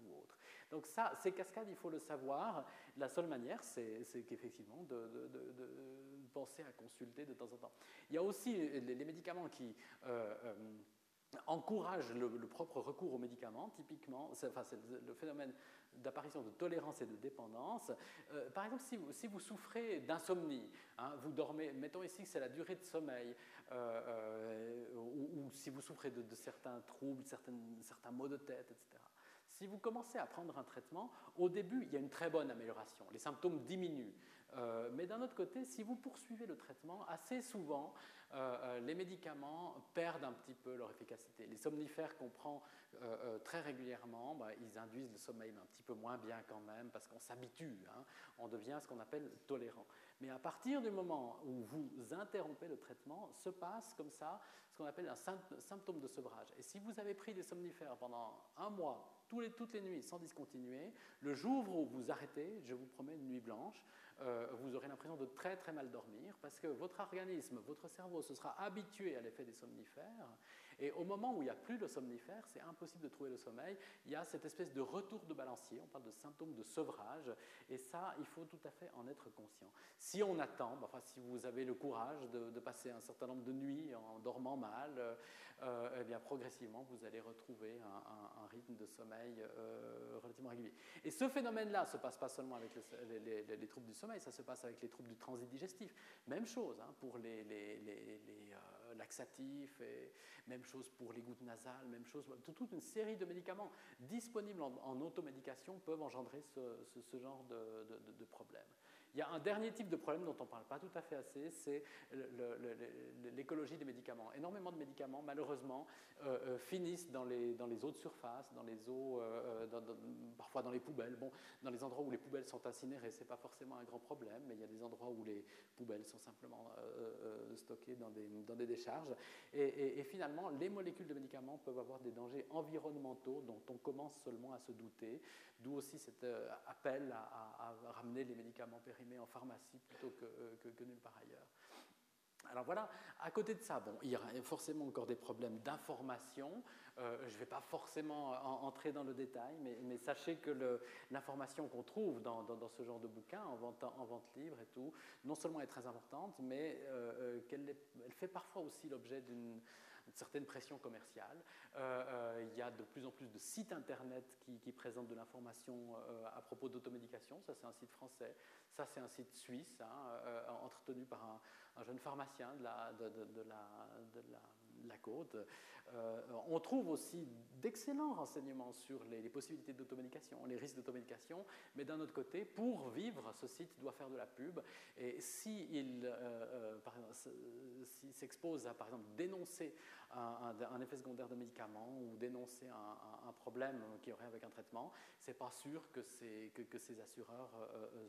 ou autre. Donc ça, ces cascades, il faut le savoir. La seule manière, c'est qu'effectivement de, penser à consulter de temps en temps. Il y a aussi les, médicaments qui euh, euh, encouragent le, propre recours aux médicaments, typiquement, c'est le phénomène d'apparition de tolérance et de dépendance. Euh, par exemple, si vous, souffrez d'insomnie, hein, vous dormez, mettons ici que c'est la durée de sommeil, ou, si vous souffrez de, certains troubles, certains maux de tête, etc. Si vous commencez à prendre un traitement, au début, il y a une très bonne amélioration. Les symptômes diminuent. Mais d'un autre côté, si vous poursuivez le traitement, assez souvent, les médicaments perdent un petit peu leur efficacité. Les somnifères qu'on prend très régulièrement, bah, ils induisent le sommeil un petit peu moins bien quand même, parce qu'on s'habitue, hein. on devient ce qu'on appelle tolérant. Mais à partir du moment où vous interrompez le traitement, se passe comme ça ce qu'on appelle un symptôme de sevrage. Et si vous avez pris des somnifères pendant un mois, toutes les nuits, sans discontinuer, le jour où vous arrêtez, je vous promets une nuit blanche, euh, vous aurez l'impression de très très mal dormir parce que votre organisme, votre cerveau se sera habitué à l'effet des somnifères et au moment où il n'y a plus de somnifères, c'est impossible de trouver le sommeil. Il y a cette espèce de retour de balancier, on parle de symptômes de sevrage, et ça, il faut tout à fait en être conscient. Si on attend, enfin, si vous avez le courage de, passer un certain nombre de nuits en dormant mal, euh, eh bien, progressivement, vous allez retrouver un, rythme de sommeil euh, relativement régulier. Et ce phénomène-là ne se passe pas seulement avec les, troubles du sommeil, ça se passe avec les troubles du transit digestif. Même chose hein, pour les, euh, laxatifs, et même chose pour les gouttes nasales, même chose, toute une série de médicaments disponibles en, automédication peuvent engendrer ce, genre de, de problèmes. Il y a un dernier type de problème dont on ne parle pas tout à fait assez, c'est l'écologie des médicaments. Énormément de médicaments, malheureusement, euh, euh, finissent dans les, eaux de surface, dans les eaux, euh, parfois dans les poubelles. Bon, dans les endroits où les poubelles sont incinérées, ce n'est pas forcément un grand problème, mais il y a des endroits où les poubelles sont simplement stockées dans des, décharges. Et, et, finalement, les molécules de médicaments peuvent avoir des dangers environnementaux dont on commence seulement à se douter, d'où aussi cet appel à, à ramener les médicaments périmés en pharmacie plutôt euh, que, nulle part ailleurs. Alors voilà, à côté de ça, bon, il y a forcément encore des problèmes d'information. Euh, je ne vais pas forcément entrer dans le détail, mais, sachez que l'information qu'on trouve dans, ce genre de bouquin, en vente, en libre et tout, non seulement est très importante, mais euh, qu'elle elle fait parfois aussi l'objet d'une une certaine pression commerciale. Euh, euh, il y a de plus en plus de sites internet qui, présentent de l'information euh, à propos d'automédication. Ça, c'est un site français. Ça, c'est un site suisse, hein, entretenu par un, jeune pharmacien de la, côte. Euh, on trouve aussi d'excellents renseignements sur les, possibilités d'automédication, les risques d'automédication, mais d'un autre côté, pour vivre, ce site doit faire de la pub. Et s'il euh, euh, s'expose à, par exemple, dénoncer un, effet secondaire de médicament ou dénoncer un, problème qu'il y aurait avec un traitement, c'est pas sûr que, ces assureurs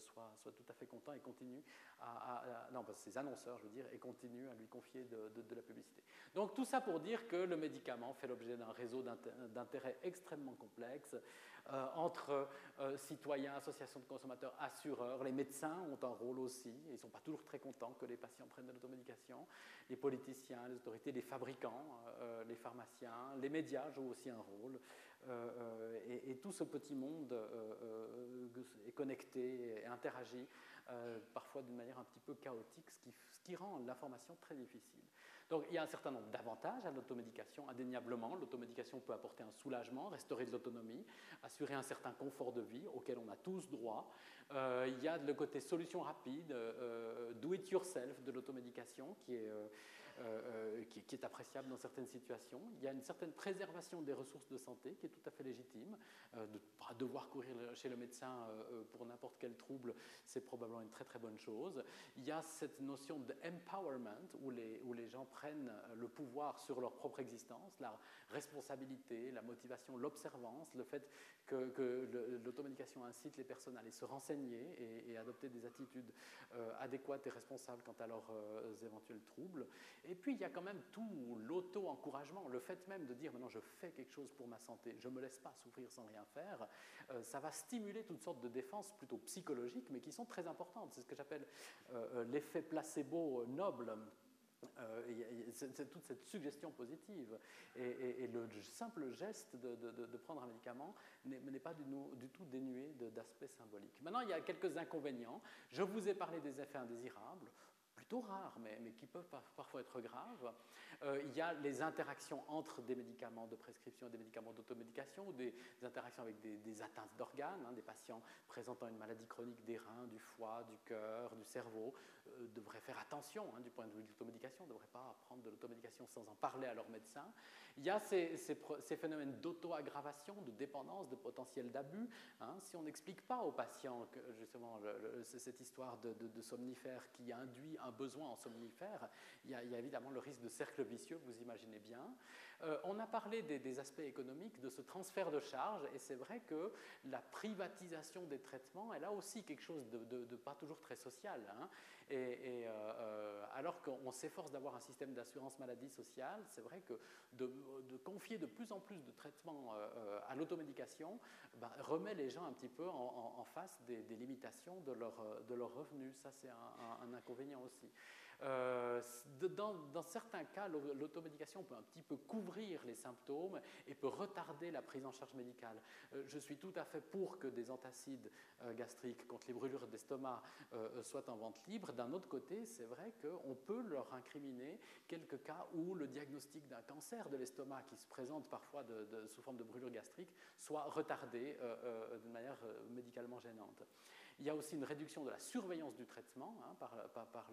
soient, tout à fait contents et continuent à, non, ces annonceurs, je veux dire, et continuent à lui confier de, de la publicité. Donc tout ça pour dire que le médicament fait l'objet d'un réseau d'intérêts extrêmement complexe euh, entre euh, citoyens, associations de consommateurs, assureurs. Les médecins ont un rôle aussi. Ils ne sont pas toujours très contents que les patients prennent de l'automédication. Les politiciens, les autorités, les fabricants, euh, les pharmaciens, les médias jouent aussi un rôle. Et, tout ce petit monde est connecté et interagit parfois d'une manière un petit peu chaotique, ce qui, ce qui rend l'information très difficile. Donc il y a un certain nombre d'avantages à l'automédication, indéniablement. L'automédication peut apporter un soulagement, restaurer de l'autonomie, assurer un certain confort de vie auquel on a tous droit. Euh, il y a le côté solution rapide, euh, do it yourself de l'automédication qui est euh, euh, euh, qui, est appréciable dans certaines situations. Il y a une certaine préservation des ressources de santé qui est tout à fait légitime. Euh, de ne pas devoir courir chez le médecin pour n'importe quel trouble, c'est probablement une très très bonne chose. Il y a cette notion d'empowerment où les, où les gens prennent le pouvoir sur leur propre existence, la responsabilité, la motivation, l'observance, le fait que, l'automédication incite les personnes à aller se renseigner et, adopter des attitudes adéquates et responsables quant à leurs éventuels troubles. Et puis, il y a quand même tout l'auto-encouragement, le fait même de dire maintenant je fais quelque chose pour ma santé, je ne me laisse pas souffrir sans rien faire, euh, ça va stimuler toutes sortes de défenses plutôt psychologiques, mais qui sont très importantes. C'est ce que j'appelle euh, euh, l'effet placebo noble. C'est toute cette suggestion positive. Et, le simple geste de, prendre un médicament n'est pas du, du, tout dénué d'aspect symbolique. Maintenant, il y a quelques inconvénients. Je vous ai parlé des effets indésirables plutôt rares, mais, qui peuvent parfois être graves. Euh, il y a les interactions entre des médicaments de prescription et des médicaments d'automédication, ou des, interactions avec des, atteintes d'organes, hein, des patients présentant une maladie chronique des reins, du foie, du cœur, du cerveau, euh, devraient faire attention hein, du point de vue de l'automédication, ne devraient pas prendre de l'automédication sans en parler à leur médecin. Il y a ces, phénomènes d'auto-aggravation, de dépendance, de potentiel d'abus. Hein. Si on n'explique pas aux patients justement cette histoire de, somnifère qui induit un besoin en somnifère, il y a évidemment le risque de cercle vicieux, vous imaginez bien. Euh, on a parlé des, aspects économiques, de ce transfert de charges, et c'est vrai que la privatisation des traitements est là aussi quelque chose de, pas toujours très social. Hein. Et, euh, euh, alors qu'on s'efforce d'avoir un système d'assurance maladie sociale, c'est vrai que de, confier de plus en plus de traitements à l'automédication ben, remet les gens un petit peu en, face des, limitations de leurs revenus. Ça, c'est un, inconvénient aussi. Euh, dans, certains cas, l'automédication peut un petit peu couvrir les symptômes et peut retarder la prise en charge médicale. Euh, je suis tout à fait pour que des antacides euh, gastriques contre les brûlures d'estomac soient en vente libre. D'un autre côté, c'est vrai qu'on peut leur incriminer quelques cas où le diagnostic d'un cancer de l'estomac qui se présente parfois sous forme de brûlure gastrique soit retardé d'une manière médicalement gênante. Il y a aussi une réduction de la surveillance du traitement hein, par,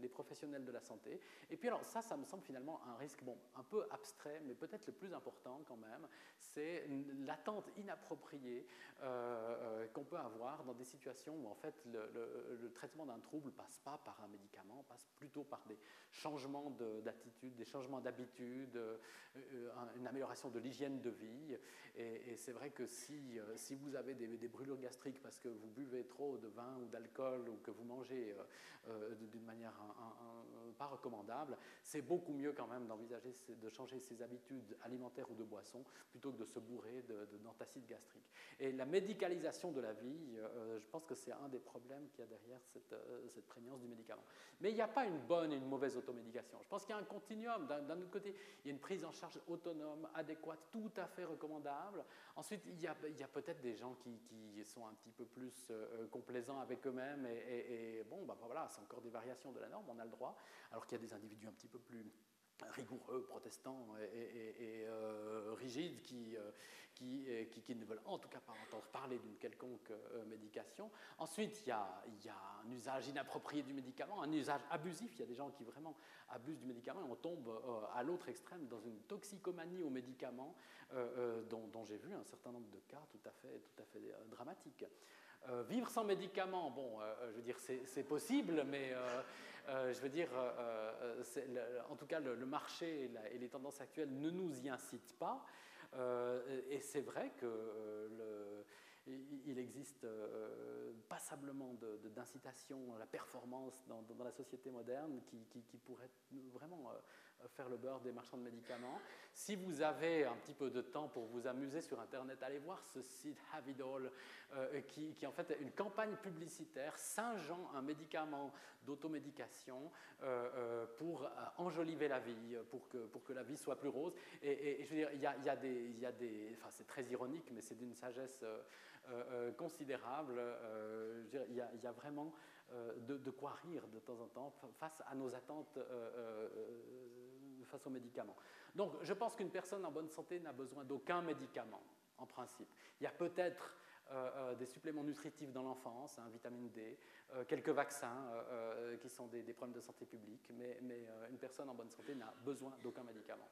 les professionnels de la santé. Et puis alors ça, ça me semble finalement un risque bon, un peu abstrait, mais peut-être le plus important quand même, c'est l'attente inappropriée euh, euh, qu'on peut avoir dans des situations où en fait le, traitement d'un trouble passe pas par un médicament, passe plutôt par des changements d'attitude, des changements d'habitude, euh, une amélioration de l'hygiène de vie. Et, c'est vrai que si, vous avez des brûlures gastriques parce que vous buvez trop de vin ou d'alcool ou que vous mangez euh, euh, d'une manière pas recommandable, c'est beaucoup mieux quand même d'envisager de changer ses habitudes alimentaires ou de boissons plutôt que de se bourrer d'antacides de, gastriques. Et la médicalisation de la vie, euh, je pense que c'est un des problèmes qu'il y a derrière cette, cette prégnance du médicament. Mais il n'y a pas une bonne et une mauvaise automédication. Je pense qu'il y a un continuum. D'un autre côté, il y a une prise en charge autonome, adéquate, tout à fait recommandable. Ensuite, il y a, peut-être des gens qui, sont un petit peu plus euh, complaisants avec eux-mêmes et, bon, bah, voilà, c'est encore des variations de la norme, on a le droit, alors qu'il y a des individus un petit peu plus rigoureux, protestants et, euh, rigides qui, euh, qui, qui, ne veulent en tout cas pas entendre parler d'une quelconque médication. Ensuite, il y, a, il y, a, un usage inapproprié du médicament, un usage abusif. Il y a des gens qui vraiment abusent du médicament et on tombe à l'autre extrême dans une toxicomanie aux médicaments dont, dont j'ai vu un certain nombre de cas tout à fait, tout à fait dramatiques. Euh, vivre sans médicaments, bon, euh, euh, je veux dire, c'est possible, mais je veux dire, en tout cas, le, marché et, les tendances actuelles ne nous y incitent pas. et c'est vrai que le, il existe passablement d'incitation à la performance dans, la société moderne qui, qui, qui pourrait vraiment faire le beurre des marchands de médicaments. Si vous avez un petit peu de temps pour vous amuser sur Internet, allez voir ce site Havidol, euh, qui, qui, en fait une campagne publicitaire singeant un médicament d'automédication euh, euh, pour enjoliver la vie, pour que, pour que la vie soit plus rose. Et, je veux dire, il y a, y a des, y a des enfin c'est très ironique, mais c'est d'une sagesse considérable. Il, y y a, vraiment de, quoi rire de temps en temps face à nos attentes face aux médicaments. Donc je pense qu'une personne en bonne santé n'a besoin d'aucun médicament, en principe. Il y a peut-être euh, euh, des suppléments nutritifs dans l'enfance, hein, vitamine D, euh, quelques vaccins qui sont des, problèmes de santé publique, mais, une personne en bonne santé n'a besoin d'aucun médicament.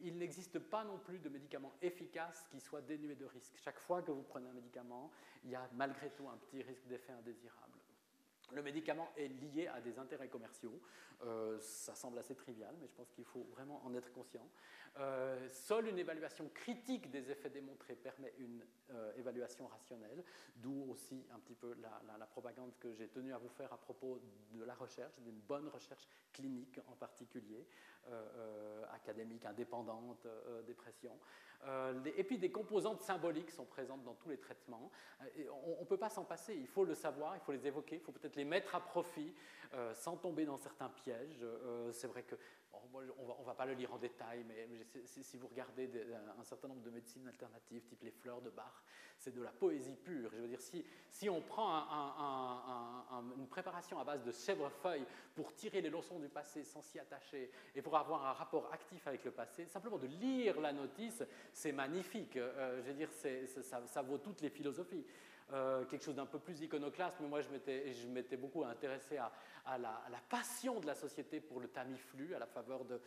Il n'existe pas non plus de médicament efficace qui soit dénué de risque. Chaque fois que vous prenez un médicament, il y a malgré tout un petit risque d'effet indésirable. Le médicament est lié à des intérêts commerciaux. Euh, ça semble assez trivial, mais je pense qu'il faut vraiment en être conscient. Euh, seule une évaluation critique des effets démontrés permet une euh, évaluation rationnelle, d'où aussi un petit peu la, propagande que j'ai tenu à vous faire à propos de la recherche, d'une bonne recherche clinique en particulier, académique, indépendante, dépression. et puis des composantes symboliques sont présentes dans tous les traitements. on ne peut pas s'en passer, il faut le savoir, il faut les évoquer, il faut peut-être peut-être les mettre à profit sans tomber dans certains pièges. c'est vrai que on ne va, pas le lire en détail, mais, si, vous regardez un certain nombre de médecines alternatives, type les fleurs de Bach, c'est de la poésie pure. Je veux dire, si, on prend une préparation à base de chèvrefeuille pour tirer les leçons du passé sans s'y attacher et pour avoir un rapport actif avec le passé, simplement de lire la notice, c'est magnifique. Euh, je veux dire, ça, ça vaut toutes les philosophies. Euh, quelque chose d'un peu plus iconoclaste, mais moi je m'étais beaucoup intéressé à, la, passion de la société pour le Tamiflu, à la faveur de,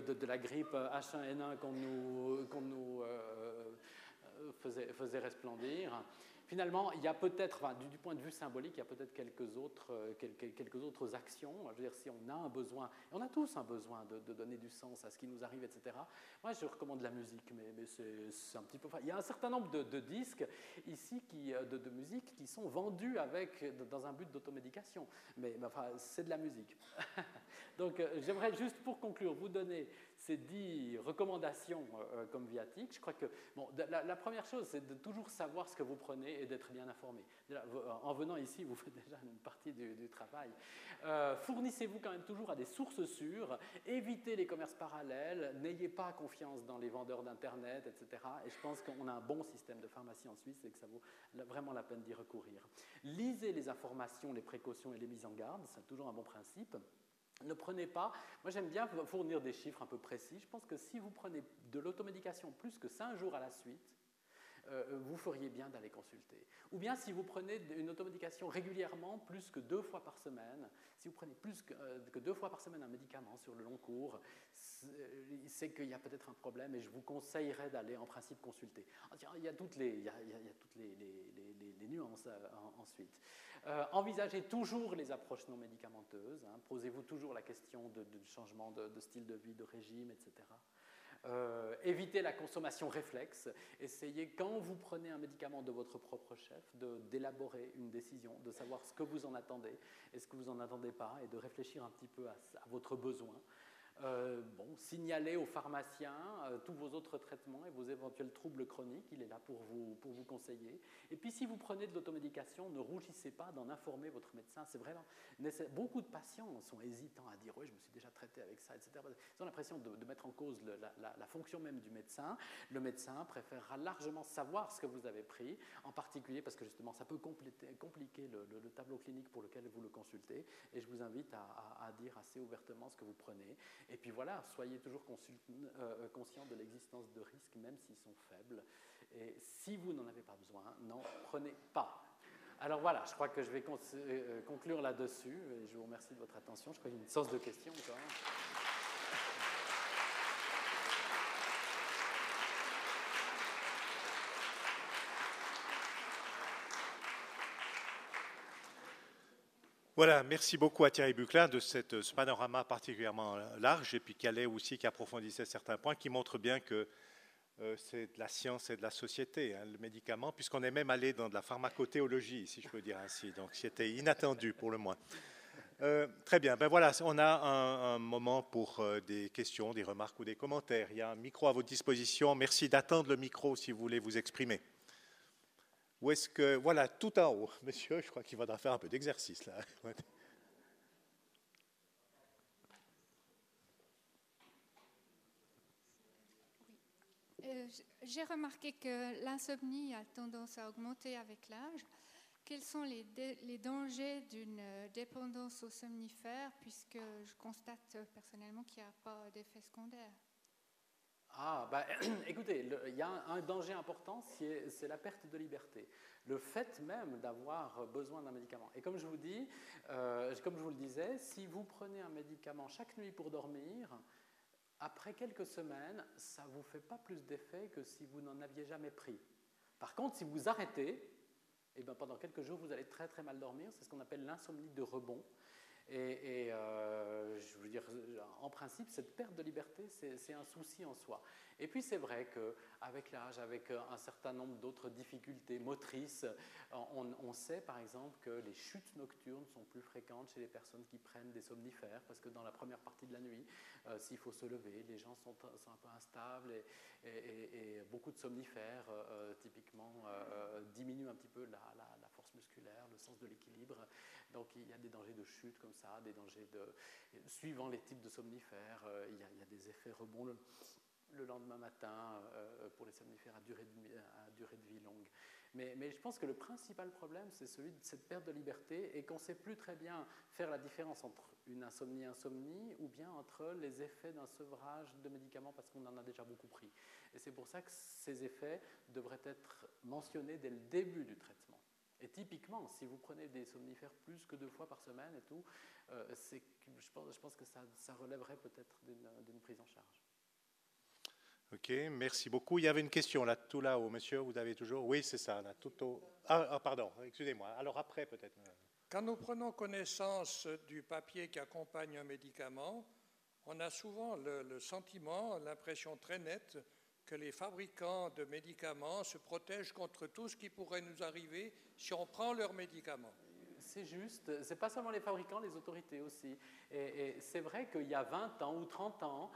de, la grippe H1N1 qu'on nous, nous euh, faisait, faisait, resplendir. Finalement, il y a peut-être, du, point de vue symbolique, il y a peut-être quelques autres, euh, quelques, autres actions. Je veux dire, si on a un besoin, on a tous un besoin de, donner du sens à ce qui nous arrive, etc. Moi, je recommande la musique, mais, c'est un petit peu. Il y a un certain nombre de, disques ici euh, de, musique qui sont vendus avec, dans un but d'automédication. Mais, c'est de la musique. Donc, euh, j'aimerais juste pour conclure vous donner ces dix recommandations euh, comme viatique. Je crois que bon, la, première chose, c'est de toujours savoir ce que vous prenez et d'être bien informé. en venant ici, vous faites déjà une partie du, travail. Euh, fournissez-vous quand même toujours à des sources sûres. Évitez les commerces parallèles. N'ayez pas confiance dans les vendeurs d'Internet, etc. Et je pense qu'on a un bon système de pharmacie en Suisse et que ça vaut vraiment la peine d'y recourir. Lisez les informations, les précautions et les mises en garde. C'est toujours un bon principe. Ne prenez pas, moi j'aime bien fournir des chiffres un peu précis, je pense que si vous prenez de l'automédication plus que 5 jours à la suite, euh, vous feriez bien d'aller consulter. Ou bien si vous prenez une automédication régulièrement, plus que deux fois par semaine, si vous prenez plus que, euh, deux fois par semaine un médicament sur le long cours, c'est qu'il y a peut-être un problème et je vous conseillerais d'aller en principe consulter. Il y a toutes les, il y a, toutes les, nuances euh, ensuite. envisagez toujours les approches non médicamenteuses. Hein. Posez-vous toujours la question de, changement de, de, style de vie, de régime, etc. Euh, évitez la consommation réflexe. Essayez, quand vous prenez un médicament de votre propre chef, d'élaborer une décision, de savoir ce que vous en attendez et ce que vous n'en attendez pas, et de réfléchir un petit peu à votre besoin. Euh, bon, signalez au pharmacien euh, tous vos autres traitements et vos éventuels troubles chroniques. Il est là pour vous, pour vous conseiller. Et puis, si vous prenez de l'automédication, ne rougissez pas d'en informer votre médecin. C'est vraiment beaucoup de patients sont hésitants à dire oui, je me suis déjà traité avec ça, etc. Ils ont l'impression de, mettre en cause la, fonction même du médecin. Le médecin préférera largement savoir ce que vous avez pris, en particulier parce que justement, ça peut compliquer le, tableau clinique pour lequel vous le consultez. Et je vous invite à, à dire assez ouvertement ce que vous prenez. Et puis voilà, soyez toujours euh, euh, conscient de l'existence de risques, même s'ils sont faibles. Et si vous n'en avez pas besoin, n'en prenez pas. Alors voilà, je crois que je vais euh, conclure là-dessus. Je vous remercie de votre attention. Je crois qu'il y a une séance de questions encore. Voilà, merci beaucoup à Thierry Buclin de cette, ce panorama particulièrement large et puis allait aussi, qui approfondissait certains points, qui montrent bien que euh, c'est de la science et de la société, hein, le médicament, puisqu'on est même allé dans de la pharmacothéologie, si je peux dire ainsi. Donc c'était inattendu pour le moins. Euh, très bien, ben voilà, on a un, moment pour euh, des questions, des remarques ou des commentaires. Il y a un micro à votre disposition. Merci d'attendre le micro si vous voulez vous exprimer. Ou est-ce que, voilà, tout en haut, monsieur, je crois qu'il faudra faire un peu d'exercice là. Euh, j'ai remarqué que l'insomnie a tendance à augmenter avec l'âge. Quels sont les, dangers d'une dépendance aux somnifères, puisque je constate personnellement qu'il n'y a pas d'effet secondaire? Ah, bah, écoutez, il y a un, danger important, c'est la perte de liberté. Le fait même d'avoir besoin d'un médicament. Et comme je vous dis, euh, comme je vous le disais, si vous prenez un médicament chaque nuit pour dormir, après quelques semaines, ça ne vous fait pas plus d'effet que si vous n'en aviez jamais pris. Par contre, si vous arrêtez, eh ben, pendant quelques jours, vous allez très très mal dormir. C'est ce qu'on appelle l'insomnie de rebond. Et, euh, je veux dire, en principe, cette perte de liberté, c'est un souci en soi. Et puis c'est vrai qu'avec l'âge, avec un certain nombre d'autres difficultés motrices, on, sait par exemple que les chutes nocturnes sont plus fréquentes chez les personnes qui prennent des somnifères, parce que dans la première partie de la nuit, euh, s'il faut se lever, les gens sont, un peu instables et, beaucoup de somnifères, euh, typiquement, diminuent un petit peu la, force musculaire, le sens de l'équilibre. Donc il y a des dangers de chute comme ça, des dangers de... Suivant les types de somnifères, il, y a, des effets rebonds le, lendemain matin pour les somnifères à durée de, à durée de vie longue. Mais, je pense que le principal problème, c'est celui de cette perte de liberté et qu'on ne sait plus très bien faire la différence entre une insomnie-insomnie ou bien entre les effets d'un sevrage de médicaments parce qu'on en a déjà beaucoup pris. Et c'est pour ça que ces effets devraient être mentionnés dès le début du traitement. Et typiquement, si vous prenez des somnifères plus que deux fois par semaine et tout, euh, je, pense, je pense que ça, ça relèverait peut-être d'une prise en charge. Ok, merci beaucoup. Il y avait une question là, tout là-haut, monsieur, vous avez toujours Oui, c'est ça, là, tout au. Ah, ah pardon, excusez-moi. Alors après, peut-être. Quand nous prenons connaissance du papier qui accompagne un médicament, on a souvent le, sentiment, l'impression très nette que les fabricants de médicaments se protègent contre tout ce qui pourrait nous arriver si on prend leurs médicaments. C'est juste, c'est pas seulement les fabricants, les autorités aussi. Et, c'est vrai qu'il y a 20 ans ou 30 ans,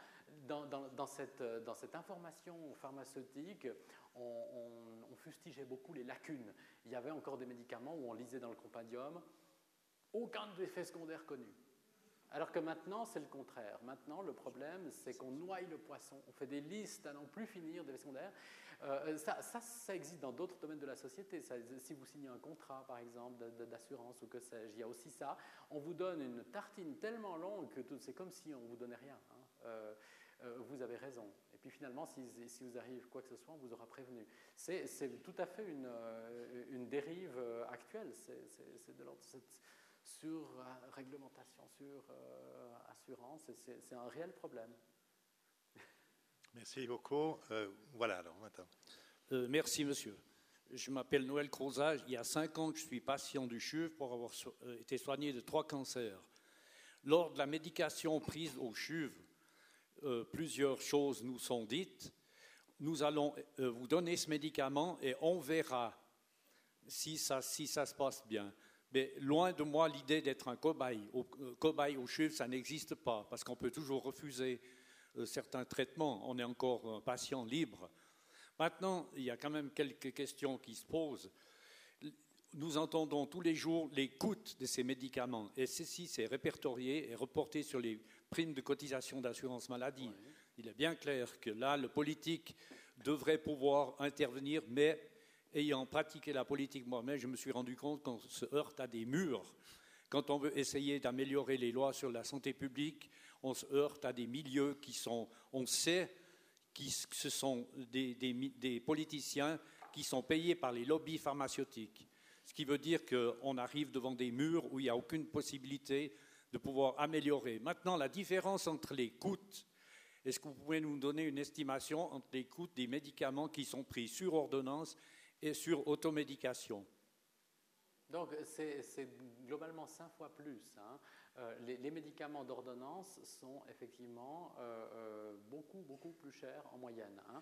dans, cette, dans, cette, information pharmaceutique, on, fustigeait beaucoup les lacunes. Il y avait encore des médicaments où on lisait dans le compendium aucun effet secondaire connu. Alors que maintenant, c'est le contraire. Maintenant, le problème, c'est qu'on noie le poisson. On fait des listes à n'en plus finir d'effets secondaires. Euh, ça, ça, existe dans d'autres domaines de la société. si vous signez un contrat, par exemple, d'assurance ou que sais-je, il y a aussi ça. On vous donne une tartine tellement longue que c'est comme si on vous donnait rien. Hein. Euh, euh, vous avez raison. Et puis finalement, si, vous arrive quoi que ce soit, on vous aura prévenu. C'est tout à fait une, euh, une dérive actuelle. C'est de l'ordre sur réglementation, sur assurance. C'est un réel problème. Merci beaucoup. voilà, alors maintenant. merci, monsieur. Je m'appelle Noël Crozage. Il y a cinq ans que je suis patient du CHUV pour avoir été soigné de trois cancers. Lors de la médication prise au CHUV, euh, plusieurs choses nous sont dites. Nous allons euh, vous donner ce médicament et on verra si ça, si ça se passe bien. Mais loin de moi l'idée d'être un cobaye. Au, euh, cobaye au chiffre, ça n'existe pas, parce qu'on peut toujours refuser certains traitements. On est encore un patient libre. Maintenant, il y a quand même quelques questions qui se posent. Nous entendons tous les jours les coûts de ces médicaments, et ceci, c'est répertorié et reporté sur les prime de cotisation d'assurance maladie. Il est bien clair que là, le politique devrait pouvoir intervenir, mais ayant pratiqué la politique moi-même, je me suis rendu compte qu'on se heurte à des murs. Quand on veut essayer d'améliorer les lois sur la santé publique, on se heurte à des milieux qui sont, on sait que ce sont des, politiciens qui sont payés par les lobbies pharmaceutiques. Ce qui veut dire qu'on arrive devant des murs où il n'y a aucune possibilité de pouvoir améliorer. Maintenant, la différence entre les coûts, est-ce que vous pouvez nous donner une estimation entre les coûts des médicaments qui sont pris sur ordonnance et sur automédication donc, c'est globalement cinq fois plus. Hein. Euh, les, médicaments d'ordonnance sont effectivement euh, euh, beaucoup, beaucoup plus chers en moyenne. Hein.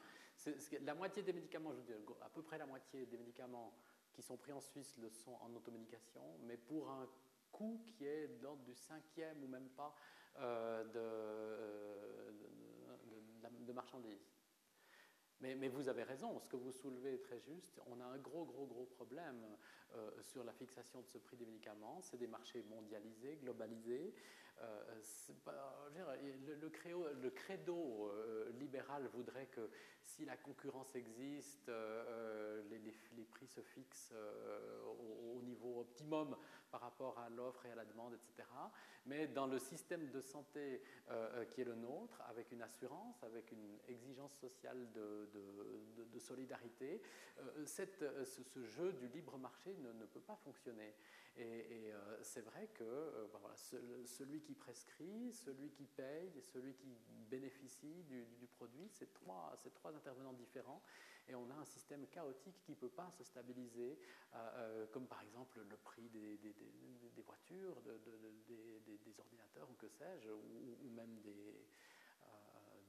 la moitié des médicaments, je veux dire, à peu près la moitié des médicaments qui sont pris en Suisse le sont en automédication, mais pour un coût qui est de l'ordre du cinquième ou même pas euh, de, de, marchandises. Mais, vous avez raison, ce que vous soulevez est très juste. On a un gros, gros, gros problème euh, sur la fixation de ce prix des médicaments. C'est des marchés mondialisés, globalisés. le, credo, le, credo libéral voudrait que si la concurrence existe, les, prix se fixent au, au, niveau optimum par rapport à l'offre et à la demande, etc. Mais dans le système de santé euh, euh, qui est le nôtre, avec une assurance, avec une exigence sociale de, solidarité, euh, ce, jeu du libre marché ne, ne peut pas fonctionner. Et, c'est vrai que ben voilà, celui qui prescrit, celui qui paye celui qui bénéficie du, du produit, c'est trois, trois intervenants différents et on a un système chaotique qui ne peut pas se stabiliser, euh, euh, comme par exemple le prix des, voitures, des, ordinateurs ou que sais-je, ou, même euh,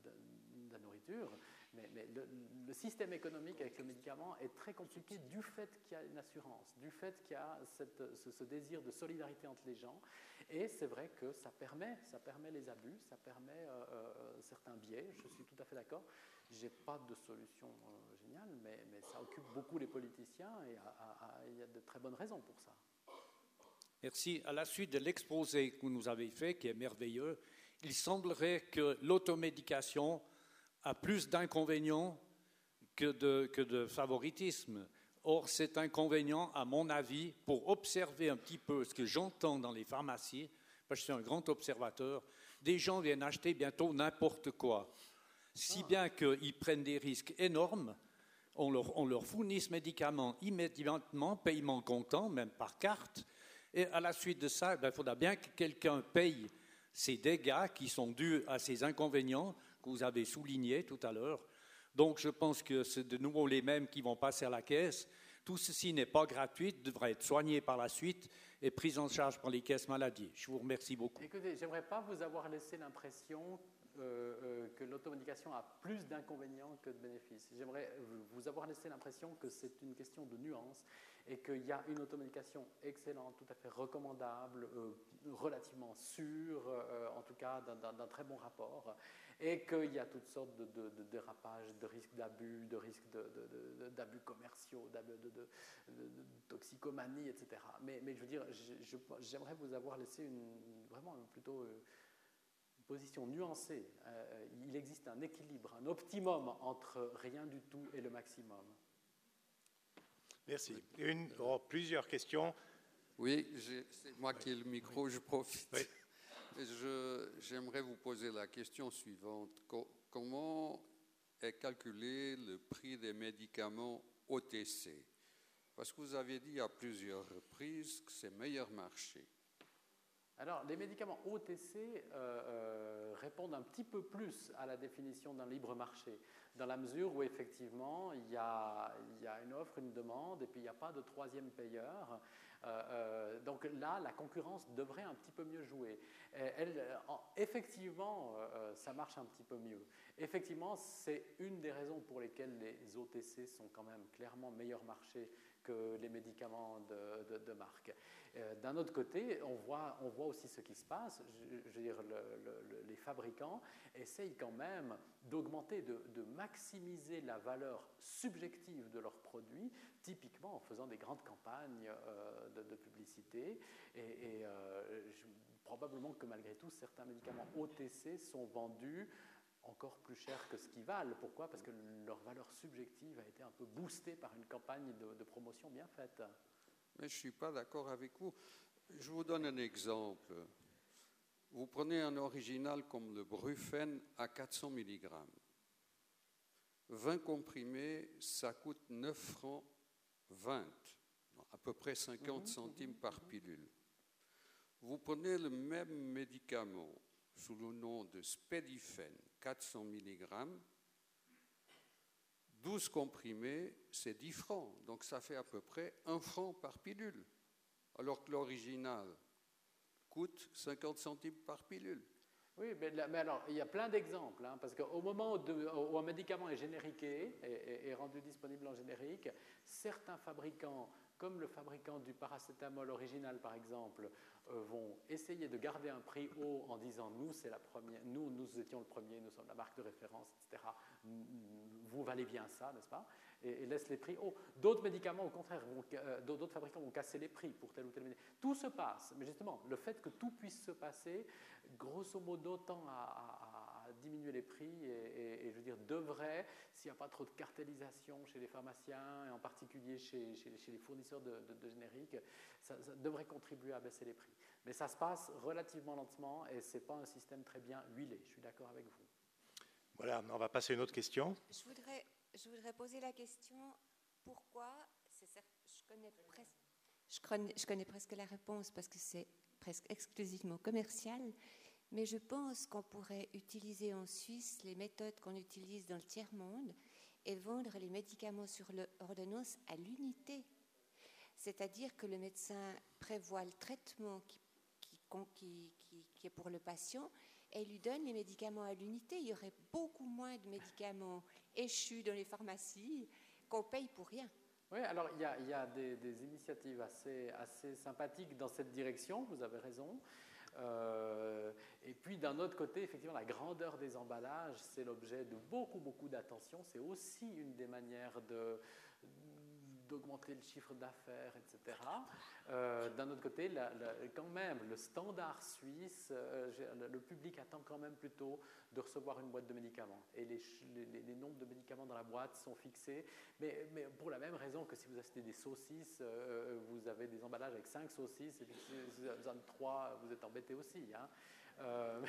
de, la nourriture. Mais, le, système économique avec le médicament est très compliqué du fait qu'il y a une assurance, du fait qu'il y a ce, désir de solidarité entre les gens. Et c'est vrai que ça permet, ça permet les abus, ça permet certains biais, je suis tout à fait d'accord. Je n'ai pas de solution euh, géniale, mais, ça occupe beaucoup les politiciens et il y a de très bonnes raisons pour ça. Merci. À la suite de l'exposé que vous nous avez fait, qui est merveilleux, il semblerait que l'automédication a plus d'inconvénients que de, que de favoritisme. Or, cet inconvénient, à mon avis, pour observer un petit peu ce que j'entends dans les pharmacies, parce que je suis un grand observateur, des gens viennent acheter bientôt n'importe quoi, si bien qu'ils prennent des risques énormes. On leur, on leur fournit ce médicament immédiatement, paiement comptant, même par carte, et à la suite de ça, ben, il faudra bien que quelqu'un paye ces dégâts qui sont dus à ces inconvénients que vous avez soulignés tout à l'heure. Donc je pense que c'est de nouveau les mêmes qui vont passer à la caisse. Tout ceci n'est pas gratuit, devrait être soigné par la suite et pris en charge par les caisses maladies. Je vous remercie beaucoup. Écoutez, j'aimerais pas vous avoir laissé l'impression euh, euh, que l'automédication a plus d'inconvénients que de bénéfices. J'aimerais vous avoir laissé l'impression que c'est une question de nuance et qu'il y a une automédication excellente, tout à fait recommandable, euh, relativement sûre, en tout cas d'un très bon rapport, et qu'il y a toutes sortes de, dérapages, de risques d'abus, de risques d'abus commerciaux, de, toxicomanie, etc. Mais, mais je veux dire, j'aimerais vous avoir laissé une, vraiment plutôt position nuancée. Euh, il existe un équilibre, un optimum entre rien du tout et le maximum. Merci. Une, oh, plusieurs questions. Oui, c'est moi qui ai le micro, je profite. J'aimerais vous poser la question suivante. Comment est calculé le prix des médicaments OTC Parce que vous avez dit à plusieurs reprises que c'est meilleur marché. Alors, les médicaments OTC euh, euh, répondent un petit peu plus à la définition d'un libre marché, dans la mesure où effectivement, il y, a, une offre, une demande, et puis il n'y a pas de troisième payeur. Euh, donc là, la concurrence devrait un petit peu mieux jouer. effectivement, ça marche un petit peu mieux. Effectivement, c'est une des raisons pour lesquelles les OTC sont quand même clairement meilleur marché les médicaments de, marque. Euh, d'un autre côté, on voit, aussi ce qui se passe. Je, dire, les fabricants essayent quand même d'augmenter, de, maximiser la valeur subjective de leurs produits, typiquement en faisant des grandes campagnes euh, de, publicité. Et, euh, probablement que malgré tout, certains médicaments OTC sont vendus encore plus cher que ce qu'ils valent. Pourquoi? Parce que leur valeur subjective a été un peu boostée par une campagne de, promotion bien faite. Mais je ne suis pas d'accord avec vous. Je vous donne un exemple. Vous prenez un original comme le Brufen à 400 mg. 20 comprimés, ça coûte 9 francs 20, à peu près 50 mhm, centimes mhm, par pilule. Vous prenez le même médicament sous le nom de Spedifen, 400 mg, 12 comprimés, c'est 10 francs. Donc ça fait à peu près 1 franc par pilule. Alors que l'original coûte 50 centimes par pilule. Oui, mais, alors, il y a plein d'exemples, hein, parce qu'au moment où, un médicament est génériqué, et rendu disponible en générique, certains fabricants comme le fabricant du paracétamol original, par exemple, euh, vont essayer de garder un prix haut en disant nous, c'est la première, nous, nous étions le premier, nous sommes la marque de référence, etc. Vous valez bien ça, n'est-ce pas? Et, laissent les prix hauts. D'autres médicaments, au contraire, euh, d'autres fabricants vont casser les prix pour tel ou tel médicament. Tout se passe, mais justement, le fait que tout puisse se passer, grosso modo, tend à diminuer les prix et, je veux dire, devrait, s'il n'y a pas trop de cartélisation chez les pharmaciens et en particulier chez, chez, les fournisseurs de, génériques, ça, devrait contribuer à baisser les prix. Mais ça se passe relativement lentement et ce n'est pas un système très bien huilé. Je suis d'accord avec vous. Voilà, on va passer à une autre question. Je voudrais, je voudrais poser la question pourquoi, je connais, presque, je, connais, je connais presque la réponse parce que c'est presque exclusivement commercial, mais je pense qu'on pourrait utiliser en Suisse les méthodes qu'on utilise dans le tiers-monde et vendre les médicaments sur l'ordonnance à l'unité. C'est-à-dire que le médecin prévoit le traitement qui, qui, qui, est pour le patient et lui donne les médicaments à l'unité. Il y aurait beaucoup moins de médicaments échus dans les pharmacies qu'on paye pour rien. Oui, alors il y a, des, initiatives assez, assez sympathiques dans cette direction, vous avez raison. Euh, et puis d'un autre côté, effectivement, la grandeur des emballages, c'est l'objet de beaucoup, beaucoup d'attention. C'est aussi une des manières de d'augmenter le chiffre d'affaires, etc. Euh, d'un autre côté, quand même, le standard suisse, euh, le public attend quand même plutôt de recevoir une boîte de médicaments. Et les, nombres de médicaments dans la boîte sont fixés, mais, pour la même raison que si vous achetez des saucisses, euh, vous avez des emballages avec 5 saucisses, et puis si vous avez besoin de 3, vous êtes embêté aussi. Hein.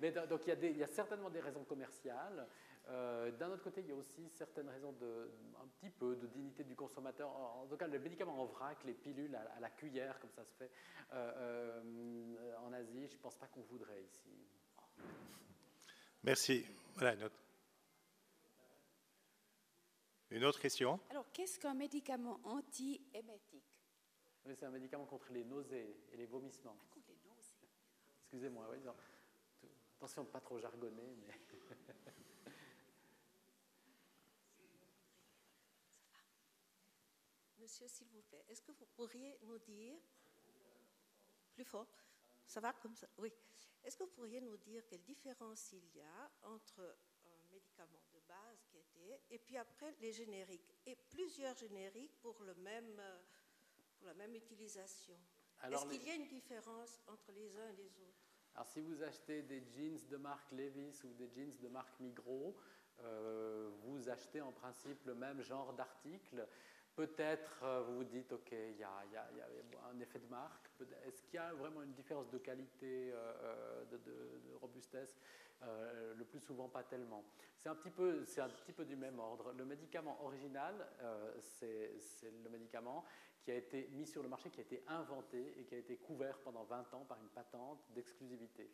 mais donc il y, a certainement des raisons commerciales. Euh, d'un autre côté, il y a aussi certaines raisons de, un petit peu de dignité du consommateur. En, tout cas, les médicaments en vrac, les pilules à, la cuillère, comme ça se fait euh, euh, en Asie, je ne pense pas qu'on voudrait ici. Merci. Voilà une autre. Une autre question? Alors, qu'est-ce qu'un médicament anti-émétique? C'est un médicament contre les nausées et les vomissements. Ah, contre les nausées. Excusez-moi, oui, attention de ne pas trop jargonner. Mais monsieur, s'il vous plaît, est-ce que vous pourriez nous dire, plus fort, ça va comme ça Oui. Est-ce que vous pourriez nous dire quelle différence il y a entre un médicament de base qui était, et puis après les génériques, et plusieurs génériques pour, le même, pour la même utilisation? Est-ce qu'il y a une différence entre les uns et les autres? Alors, si vous achetez des jeans de marque Levis ou des jeans de marque Migros, euh, vous achetez en principe le même genre d'article. Peut-être euh, vous vous dites, OK, il y, a, un effet de marque. Est-ce qu'il y a vraiment une différence de qualité, euh, euh, de, robustesse Le plus souvent, pas tellement. C'est un, petit peu, un petit peu du même ordre. Le médicament original, c'est le médicament qui a été mis sur le marché, qui a été inventé et qui a été couvert pendant 20 ans par une patente d'exclusivité.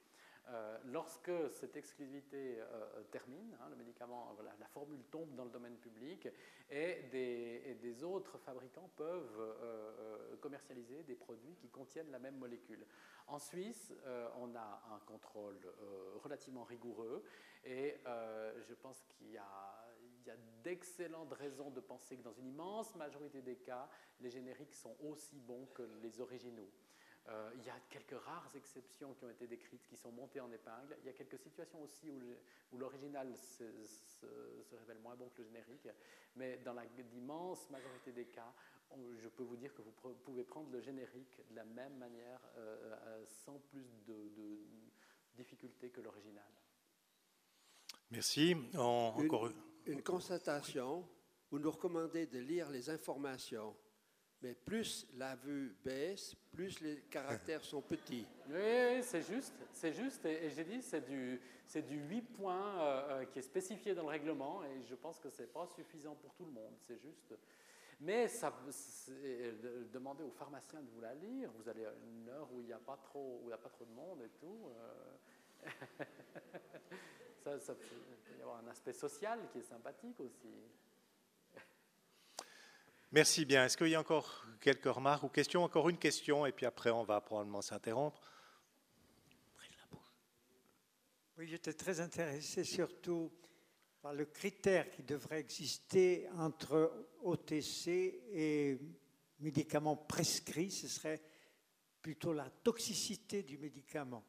Euh, lorsque cette exclusivité euh, euh, termine, hein, le médicament, la formule tombe dans le domaine public et des, autres fabricants peuvent commercialiser des produits qui contiennent la même molécule. En Suisse, on a un contrôle relativement rigoureux et je pense qu'il y a il y a d'excellentes raisons de penser que dans une immense majorité des cas, les génériques sont aussi bons que les originaux. Euh, il y a quelques rares exceptions qui ont été décrites, qui sont montées en épingle. Il y a quelques situations aussi où l'original se, révèle moins bon que le générique. Mais dans l'immense majorité des cas, je peux vous dire que vous pouvez prendre le générique de la même manière, euh, euh, sans plus de, de difficulté que l'original. Merci. une, encore... une constatation. Vous nous recommandez de lire les informations mais plus la vue baisse, plus les caractères sont petits. Oui, c'est juste, c'est juste. Et, j'ai dit, c'est du, c'est du 8 points euh, euh, qui est spécifié dans le règlement, et je pense que ce n'est pas suffisant pour tout le monde, c'est juste. Mais ça, demandez au pharmacien de vous la lire, vous allez à une heure où il n'y a, pas trop, a pas trop de monde et tout. Euh. ça, ça y avoir un aspect social qui est sympathique aussi. Merci bien. Est-ce qu'il y a encore quelques remarques ou questions? Encore une question, et puis après, on va probablement s'interrompre. Oui, j'étais très intéressé surtout par le critère qui devrait exister entre OTC et médicaments prescrits. Ce serait plutôt la toxicité du médicament.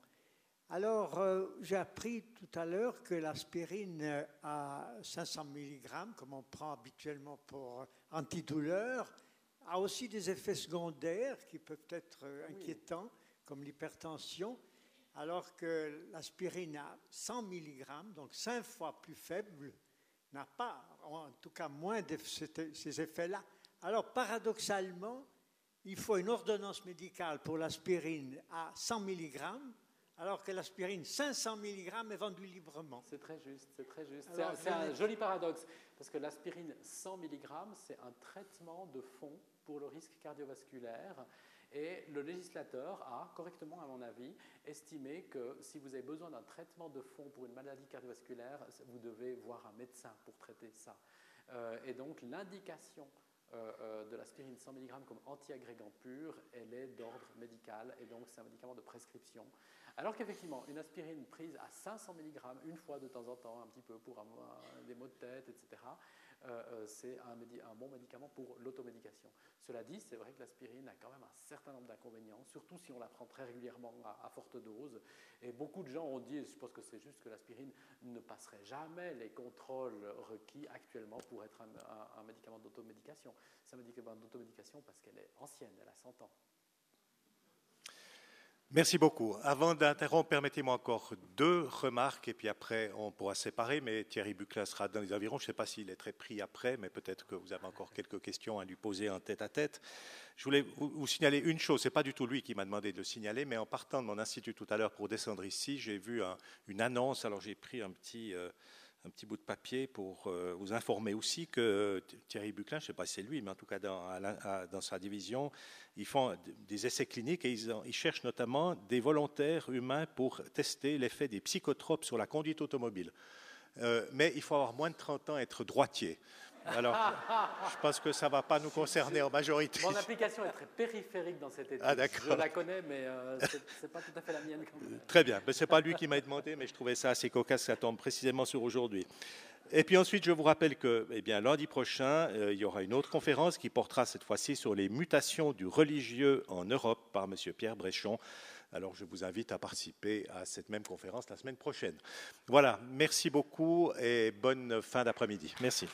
Alors, euh, j'ai appris tout à l'heure que l'aspirine à 500 mg, comme on prend habituellement pour antidouleur, a aussi des effets secondaires qui peuvent être euh, inquiétants, comme l'hypertension, alors que l'aspirine à 100 mg, donc 5 fois plus faible, n'a pas, en tout cas moins de ces effets-là. Alors, paradoxalement, il faut une ordonnance médicale pour l'aspirine à 100 mg alors que l'aspirine 500 mg est vendue librement. C'est très juste, c'est très juste. C'est un, joli paradoxe, parce que l'aspirine 100 mg, c'est un traitement de fond pour le risque cardiovasculaire. Et le législateur a, correctement à mon avis, estimé que si vous avez besoin d'un traitement de fond pour une maladie cardiovasculaire, vous devez voir un médecin pour traiter ça. Euh, et donc l'indication euh, euh, de l'aspirine 100 mg comme antiagrégant pur, elle est d'ordre médical et donc c'est un médicament de prescription. Alors qu'effectivement, une aspirine prise à 500 mg une fois de temps en temps, un petit peu pour avoir des maux de tête, etc., c'est un, un, bon médicament pour l'automédication. Cela dit, c'est vrai que l'aspirine a quand même un certain nombre d'inconvénients, surtout si on la prend très régulièrement à, forte dose. Et beaucoup de gens ont dit, et je pense que c'est juste que l'aspirine ne passerait jamais les contrôles requis actuellement pour être un, un médicament d'automédication. C'est un médicament d'automédication parce qu'elle est ancienne, elle a 100 ans. Merci beaucoup. Avant d'interrompre, permettez-moi encore deux remarques et puis après on pourra séparer, mais Thierry Buclin sera dans les environs. Je ne sais pas s'il est très pris après, mais peut-être que vous avez encore quelques questions à lui poser en tête à tête. Je voulais vous, signaler une chose, ce n'est pas du tout lui qui m'a demandé de le signaler, mais en partant de mon institut tout à l'heure pour descendre ici, j'ai vu une annonce, alors j'ai pris un petit... Euh, un petit bout de papier pour euh, vous informer aussi que Thierry Buclin, je ne sais pas si c'est lui, mais en tout cas dans, sa division, ils font des essais cliniques et ils, ils, cherchent notamment des volontaires humains pour tester l'effet des psychotropes sur la conduite automobile. Euh, mais il faut avoir moins de 30 ans et être droitier. Alors, je pense que ça ne va pas nous concerner en majorité. Mon application est très périphérique dans cette étude. Ah, je la connais, mais euh, ce n'est pas tout à fait la mienne. Très bien. Ce n'est pas lui qui m'a demandé, mais je trouvais ça assez cocasse, ça tombe précisément sur aujourd'hui. Et puis ensuite, je vous rappelle que eh bien, lundi prochain, euh, il y aura une autre conférence qui portera cette fois-ci sur les mutations du religieux en Europe par M. Pierre Bréchon. Alors je vous invite à participer à cette même conférence la semaine prochaine. Voilà, merci beaucoup et bonne fin d'après-midi. Merci.